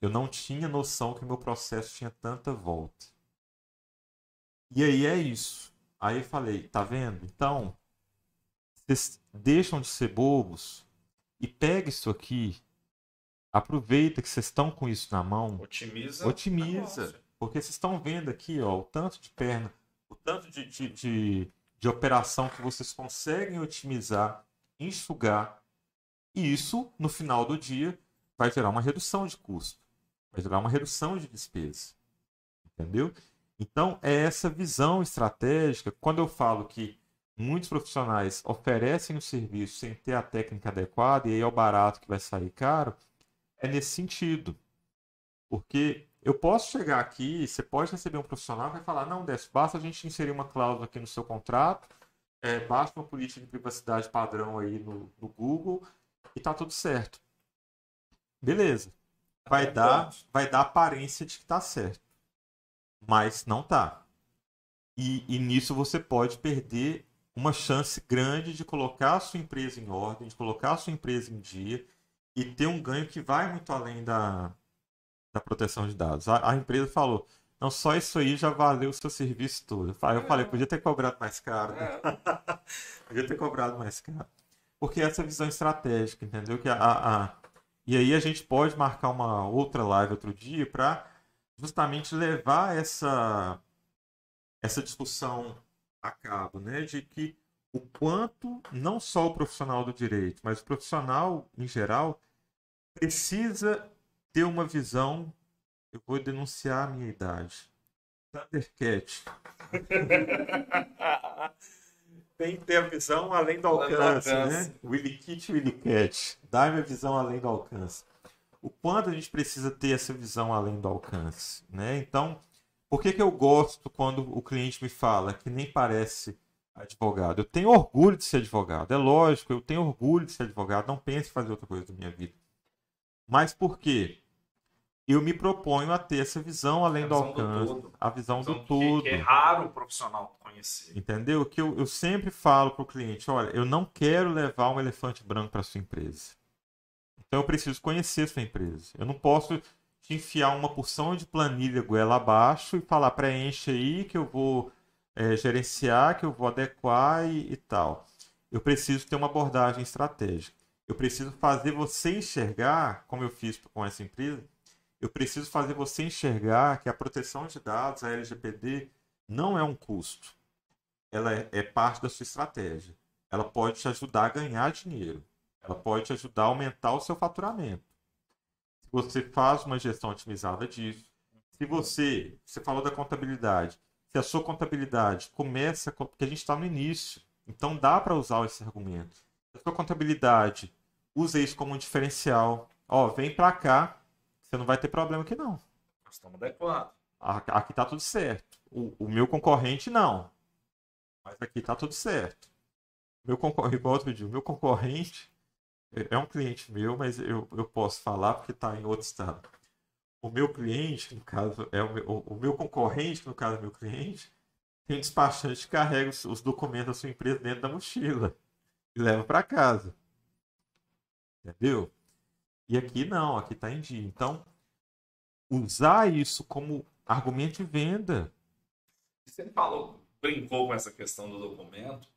Eu não tinha noção que meu processo tinha tanta volta. E aí é isso. Aí eu falei: Tá vendo? Então, vocês deixam de ser bobos e pega isso aqui. Aproveita que vocês estão com isso na mão. Otimiza. Otimiza. Porque vocês estão vendo aqui, ó, o tanto de perna, o tanto de, de, de, de operação que vocês conseguem otimizar enxugar. E isso, no final do dia, vai gerar uma redução de custo, vai gerar uma redução de despesa. Entendeu? Então, é essa visão estratégica. Quando eu falo que muitos profissionais oferecem o serviço sem ter a técnica adequada e aí é o barato que vai sair caro, é nesse sentido. Porque eu posso chegar aqui, você pode receber um profissional que vai falar: não, Décio, basta a gente inserir uma cláusula aqui no seu contrato é, basta uma política de privacidade padrão aí no, no Google e tá tudo certo. Beleza. Vai é dar, vai dar aparência de que tá certo. Mas não tá. E, e nisso você pode perder uma chance grande de colocar a sua empresa em ordem, de colocar a sua empresa em dia e ter um ganho que vai muito além da, da proteção de dados. A, a empresa falou: não, só isso aí já valeu o seu serviço todo. Eu falei, podia ter cobrado mais caro. Né? [laughs] podia ter cobrado mais caro. Porque essa visão estratégica, entendeu? Que a, a, E aí a gente pode marcar uma outra live outro dia para justamente levar essa, essa discussão a cabo, né? De que o quanto não só o profissional do direito, mas o profissional em geral precisa ter uma visão eu vou denunciar a minha idade. Thundercat. [laughs] Tem que ter a visão além do alcance, né? Willy Kit, Willy Cat. Dá-me a visão além do alcance. O quanto a gente precisa ter essa visão além do alcance, né? Então, por que, que eu gosto quando o cliente me fala que nem parece advogado. Eu tenho orgulho de ser advogado. É lógico, eu tenho orgulho de ser advogado. Não pense em fazer outra coisa da minha vida. Mas por quê? Eu me proponho a ter essa visão além do visão do alcance, todo. a visão do todo. Que é raro o profissional conhecer. Entendeu? Que eu, eu sempre falo para o cliente: olha, eu não quero levar um elefante branco para sua empresa. Então eu preciso conhecer sua empresa. Eu não posso te enfiar uma porção de planilha goela abaixo e falar preenche aí que eu vou é, gerenciar, que eu vou adequar e, e tal. Eu preciso ter uma abordagem estratégica. Eu preciso fazer você enxergar, como eu fiz com essa empresa, eu preciso fazer você enxergar que a proteção de dados, a LGPD, não é um custo ela é, é parte da sua estratégia. Ela pode te ajudar a ganhar dinheiro. Ela pode te ajudar a aumentar o seu faturamento. Se você faz uma gestão otimizada disso, se você, você falou da contabilidade, se a sua contabilidade começa, com- porque a gente está no início, então dá para usar esse argumento. Se a sua contabilidade usa isso como um diferencial, ó, vem para cá, você não vai ter problema aqui não. Nós estamos adequados. Aqui tá tudo certo. O, o meu concorrente não. Mas aqui tá tudo certo. Meu concorrente, [laughs] igual outro dia, o meu concorrente é é um cliente meu, mas eu, eu posso falar porque está em outro estado. O meu cliente, no caso, é o meu, o- o meu concorrente, no caso é meu cliente, tem um despachante que carrega os, os documentos da sua empresa dentro da mochila e leva para casa. Entendeu? E aqui não, aqui está em dia. Então, usar isso como argumento de venda. Você falou, brincou com essa questão do documento.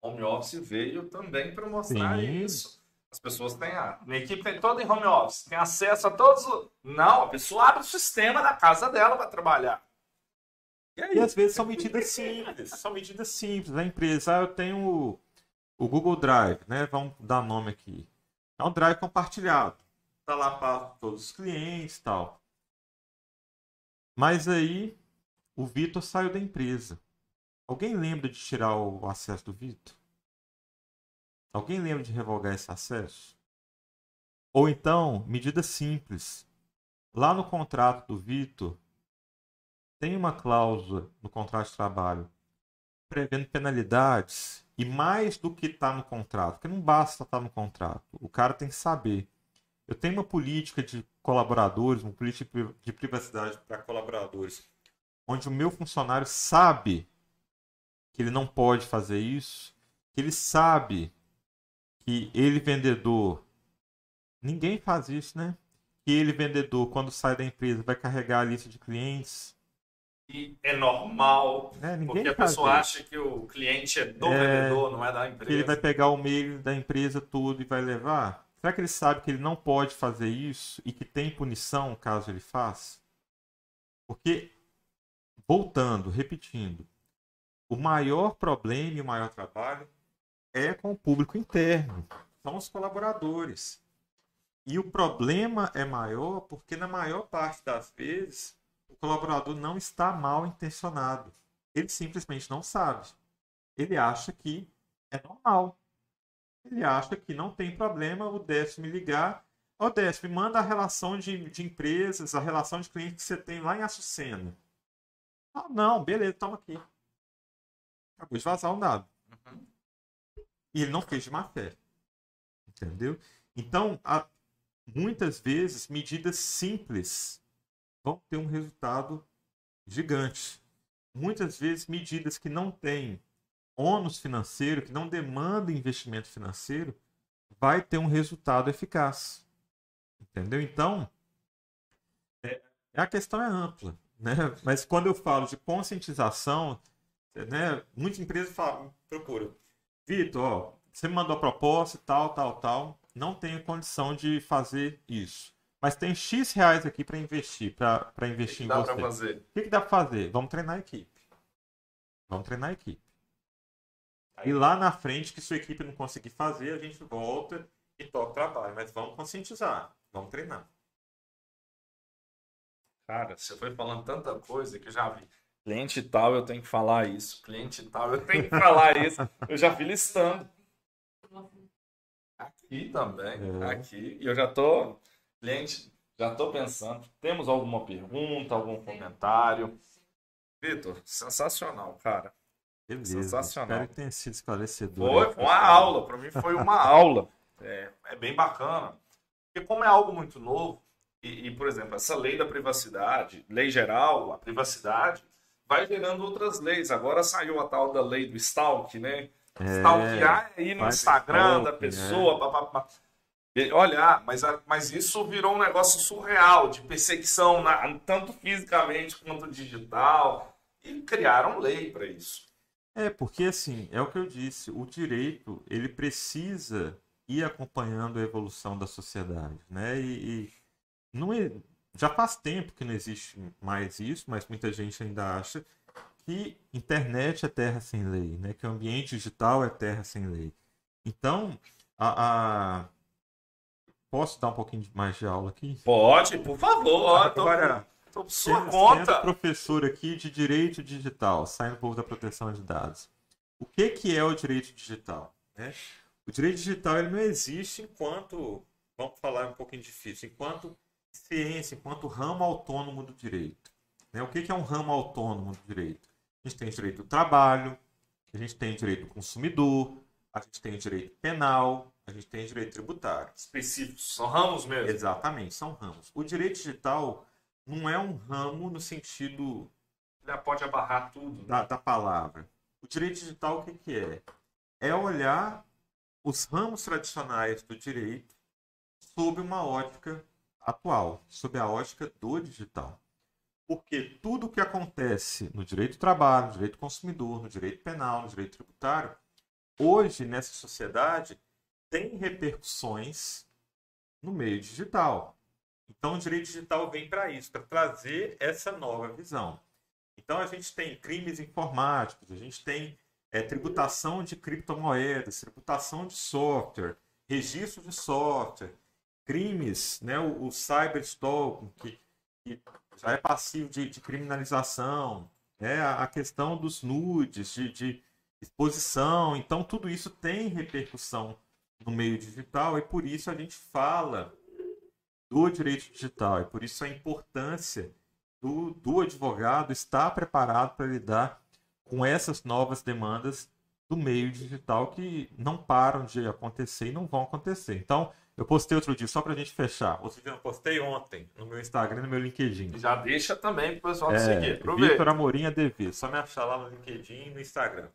Home office veio também para mostrar Sim. isso. As pessoas têm a. Minha equipe tem toda em home office, tem acesso a todos. os- Não, a pessoa abre o sistema da casa dela para trabalhar. E aí? E às vezes são medidas simples. São medidas simples. A empresa, ah, eu tenho o, o Google Drive, né? Vamos dar nome aqui. É um drive compartilhado. Tá lá para todos os clientes tal. Mas aí o Vitor saiu da empresa. Alguém lembra de tirar o acesso do Vitor? Alguém lembra de revogar esse acesso? Ou então, medida simples. Lá no contrato do Vitor, tem uma cláusula no contrato de trabalho prevendo penalidades e mais do que está no contrato, porque não basta estar no contrato, o cara tem que saber. Eu tenho uma política de colaboradores, uma política de privacidade para colaboradores, onde o meu funcionário sabe que ele não pode fazer isso, que ele sabe que ele vendedor, ninguém faz isso, né? Que ele vendedor, quando sai da empresa, vai carregar a lista de clientes, É normal. Ninguém Porque a pessoa isso. acha que o cliente é do É, vendedor, não é da que ele empresa. vai pegar o mail da empresa tudo e vai levar? Será que ele sabe que ele não pode fazer isso e que tem punição caso ele faça? Porque, voltando, repetindo, o maior problema e o maior trabalho é com o público interno, são os colaboradores. E o problema é maior porque, na maior parte das vezes, colaborador não está mal intencionado. Ele simplesmente não sabe. Ele acha que é normal. Ele acha que não tem problema o Décio me ligar. Ó, me manda a relação de, de empresas, a relação de clientes que você tem lá em Açucena. Ah, não, beleza, toma aqui. Acabou de vazar um dado. Uhum. E ele não fez de má fé. Entendeu? Então, a- muitas vezes, medidas simples vão ter um resultado gigante. Muitas vezes, medidas que não têm ônus financeiro, que não demandam investimento financeiro, vai ter um resultado eficaz. Entendeu? Então, é, a questão é ampla. Né? [laughs] Mas quando eu falo de conscientização, né, muitas empresas falam, procuram. Vitor, você me mandou a proposta, tal, tal, tal. Não tenho condição de fazer isso. Mas tem X reais aqui para investir, para investir que em dá você. fazer? O que, que dá para fazer? Vamos treinar a equipe. Vamos treinar a equipe. Aí lá na frente, que sua equipe não conseguir fazer, a gente volta e toca o trabalho. Mas vamos conscientizar. Vamos treinar. Cara, você foi falando tanta coisa que eu já vi. Cliente tal, eu tenho que falar isso. Cliente tal, eu tenho [laughs] que falar isso. Eu já vi listando. Aqui também, É. aqui. E eu já tô, cliente, já tô pensando. Temos alguma pergunta, algum comentário? Vitor, sensacional, cara. Beleza. Sensacional. Espero que tenha sido esclarecedor. Foi, uma aula, para mim foi uma aula. É, é bem bacana. Porque como é algo muito novo, e, e, por exemplo, essa lei da privacidade, lei geral, a privacidade, vai gerando outras leis. Agora saiu a tal da lei do stalk, né? É, Stalkear aí no Instagram stalking, da pessoa, papapá. E, Olha, ah, mas, mas isso virou um negócio surreal, de perseguição, na- tanto fisicamente quanto digital. E criaram lei para isso. É, porque assim, é o que eu disse, o direito, ele precisa ir acompanhando a evolução da sociedade, né? E, e não é, já faz tempo que não existe mais isso, mas muita gente ainda acha que internet é terra sem lei, né? Que o ambiente digital é terra sem lei. Então, a, a- posso dar um pouquinho mais de aula aqui? Pode, por favor. Tô, Agora, tô por sua conta. professor aqui de direito digital, saindo um pouco da proteção de dados. O que, que é o direito digital? né? O direito digital ele não existe enquanto, vamos falar um pouquinho difícil, enquanto ciência, enquanto ramo autônomo do direito. né? O que, que é um ramo autônomo do direito? A gente tem direito do trabalho, a gente tem direito do consumidor, a gente tem direito penal, a gente tem direito tributário. Específicos, são ramos mesmo. Exatamente, são ramos. O direito digital não é um ramo no sentido Já pode abarrar tudo. né? da, da palavra. O direito digital, o que, que é? É olhar os ramos tradicionais do direito sob uma ótica atual, sob a ótica do digital. Porque tudo que acontece no direito do trabalho, no direito do consumidor, no direito penal, no direito tributário, hoje nessa sociedade tem repercussões no meio digital. Então o direito digital vem para isso, para trazer essa nova visão. Então a gente tem crimes informáticos, a gente tem é, tributação de criptomoedas, tributação de software, registro de software, crimes, né, o, o cyberstalking, que, que já é passivo de, de criminalização, né, a, questão dos nudes, de, de exposição. Então tudo isso tem repercussão no meio digital e por isso a gente fala do direito digital e por isso a importância do, do advogado estar preparado para lidar com essas novas demandas do meio digital que não param de acontecer e não vão acontecer. Então, eu postei outro dia, só para a gente fechar. Outro dia eu postei ontem no meu Instagram e no meu LinkedIn. Já deixa também pro pessoal te É, seguir. Vitor Amorim ADV. Só me achar lá no LinkedIn e no Instagram.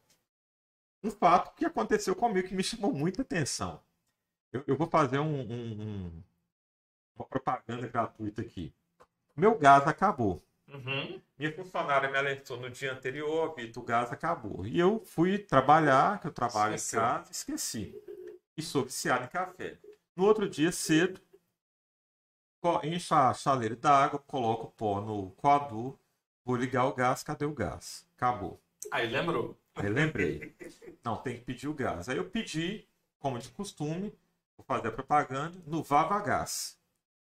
Um fato que aconteceu comigo que me chamou muita atenção. Eu, eu vou fazer um- um- um- uma propaganda gratuita aqui. Meu gás acabou. Uhum. Minha funcionária me alertou no dia anterior, Vitor, o gás acabou. E eu fui trabalhar, que eu trabalho Esqueceu. em casa, esqueci. E sou viciado em café. No outro dia, cedo, encho a chaleira d'água, coloco o pó no coador, vou ligar o gás, cadê o gás? Acabou. Aí lembrou. Aí lembrei. Não, tem que pedir o gás. Aí eu pedi, como de costume, vou fazer a propaganda, no Vava Gás.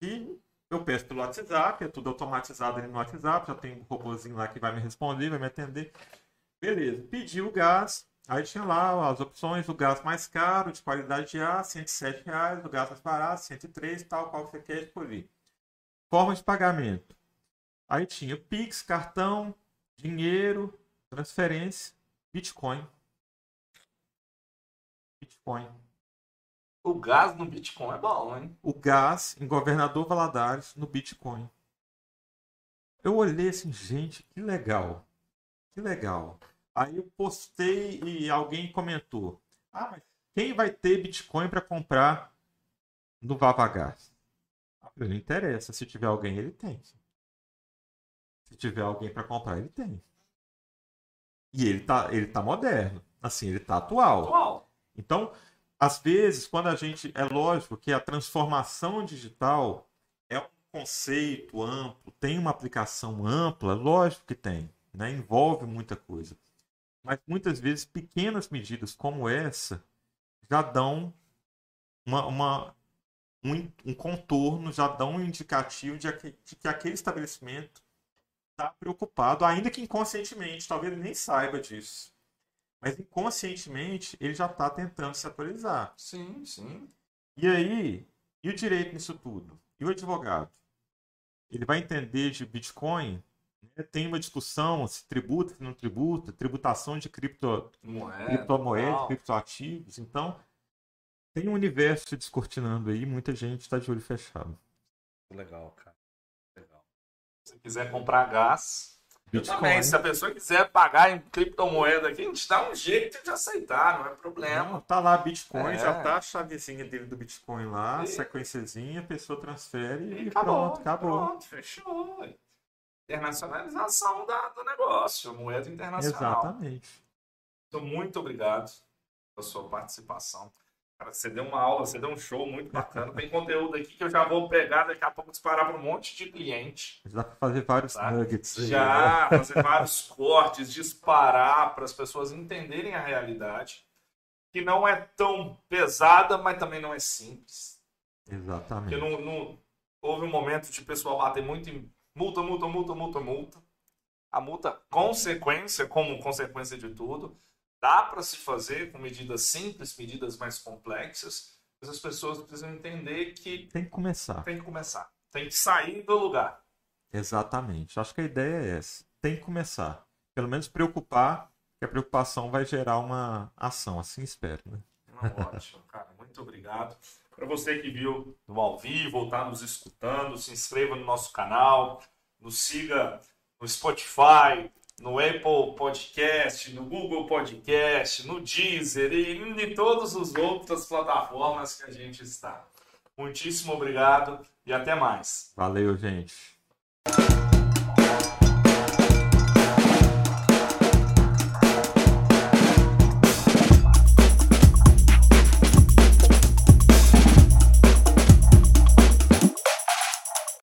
E eu peço pelo WhatsApp, é tudo automatizado ali no WhatsApp, já tem um robôzinho lá que vai me responder, vai me atender. Beleza, pedi o gás, aí tinha lá as opções, o gás mais caro, de qualidade de ar, 107 reais, o gás mais barato, 103, tal, qual você quer escolher. Forma de pagamento. Aí tinha Pix, cartão, dinheiro, transferência, Bitcoin. Bitcoin. O gás no Bitcoin é bom, hein? O gás em Governador Valadares no Bitcoin. Eu olhei assim, gente, que legal. Que legal. Aí eu postei e alguém comentou: Ah, mas quem vai ter Bitcoin para comprar no Vavagás? Ah, Não interessa. Se tiver alguém, ele tem. Se tiver alguém para comprar, ele tem. E ele tá, ele tá moderno. Assim, ele tá atual. Atual. Então, às vezes, quando a gente. É lógico que a transformação digital é um conceito amplo, tem uma aplicação ampla, lógico que tem, né? envolve muita coisa. Mas muitas vezes pequenas medidas como essa já dão uma, uma- um, um contorno, já dão um indicativo de, de que aquele estabelecimento está preocupado, ainda que inconscientemente, talvez ele nem saiba disso. Mas inconscientemente ele já está tentando se atualizar. Sim, sim. E aí, e o direito nisso tudo? E o advogado? Ele vai entender de Bitcoin Né? Tem uma discussão se tributa, se não tributa, tributação de cripto, Moeda, criptomoedas, criptoativos. Então, tem um universo se descortinando aí, muita gente está de olho fechado. Legal, cara. Se quiser comprar gás, Bitcoin. também, se a pessoa quiser pagar em criptomoeda aqui, a gente dá um jeito de aceitar, não é problema. Não, tá lá Bitcoin, é. já tá a chavezinha dele do Bitcoin lá, e... sequenciazinha, a pessoa transfere e, e acabou, pronto, acabou. Pronto, fechou. Internacionalização da, do negócio, moeda internacional. Exatamente. Então, muito obrigado pela sua participação. Cara, você deu uma aula, você deu um show muito bacana. Tem conteúdo aqui que eu já vou pegar daqui a pouco disparar para um monte de cliente. Dá para fazer vários tá? nuggets. Já, né? [laughs] fazer vários cortes, disparar para as pessoas entenderem a realidade. Que não é tão pesada, mas também não é simples. Exatamente. Porque não, não, houve um momento de pessoal bater muito em multa, multa, multa, multa, multa. A multa, consequência, como consequência de tudo Dá para se fazer com medidas simples, medidas mais complexas, mas as pessoas precisam entender que. Tem que começar. Tem que começar. Tem que sair do lugar. Exatamente. Acho que a ideia é essa. Tem que começar. Pelo menos preocupar, que a preocupação vai gerar uma ação. Assim espero. Né? Não, ótimo, cara. Muito obrigado. Para você que viu no ao vivo ou está nos escutando, se inscreva no nosso canal, nos siga no Spotify, no Apple Podcast, no Google Podcast, no Deezer e em todas as outras plataformas que a gente está. Muitíssimo obrigado e até mais. Valeu, gente.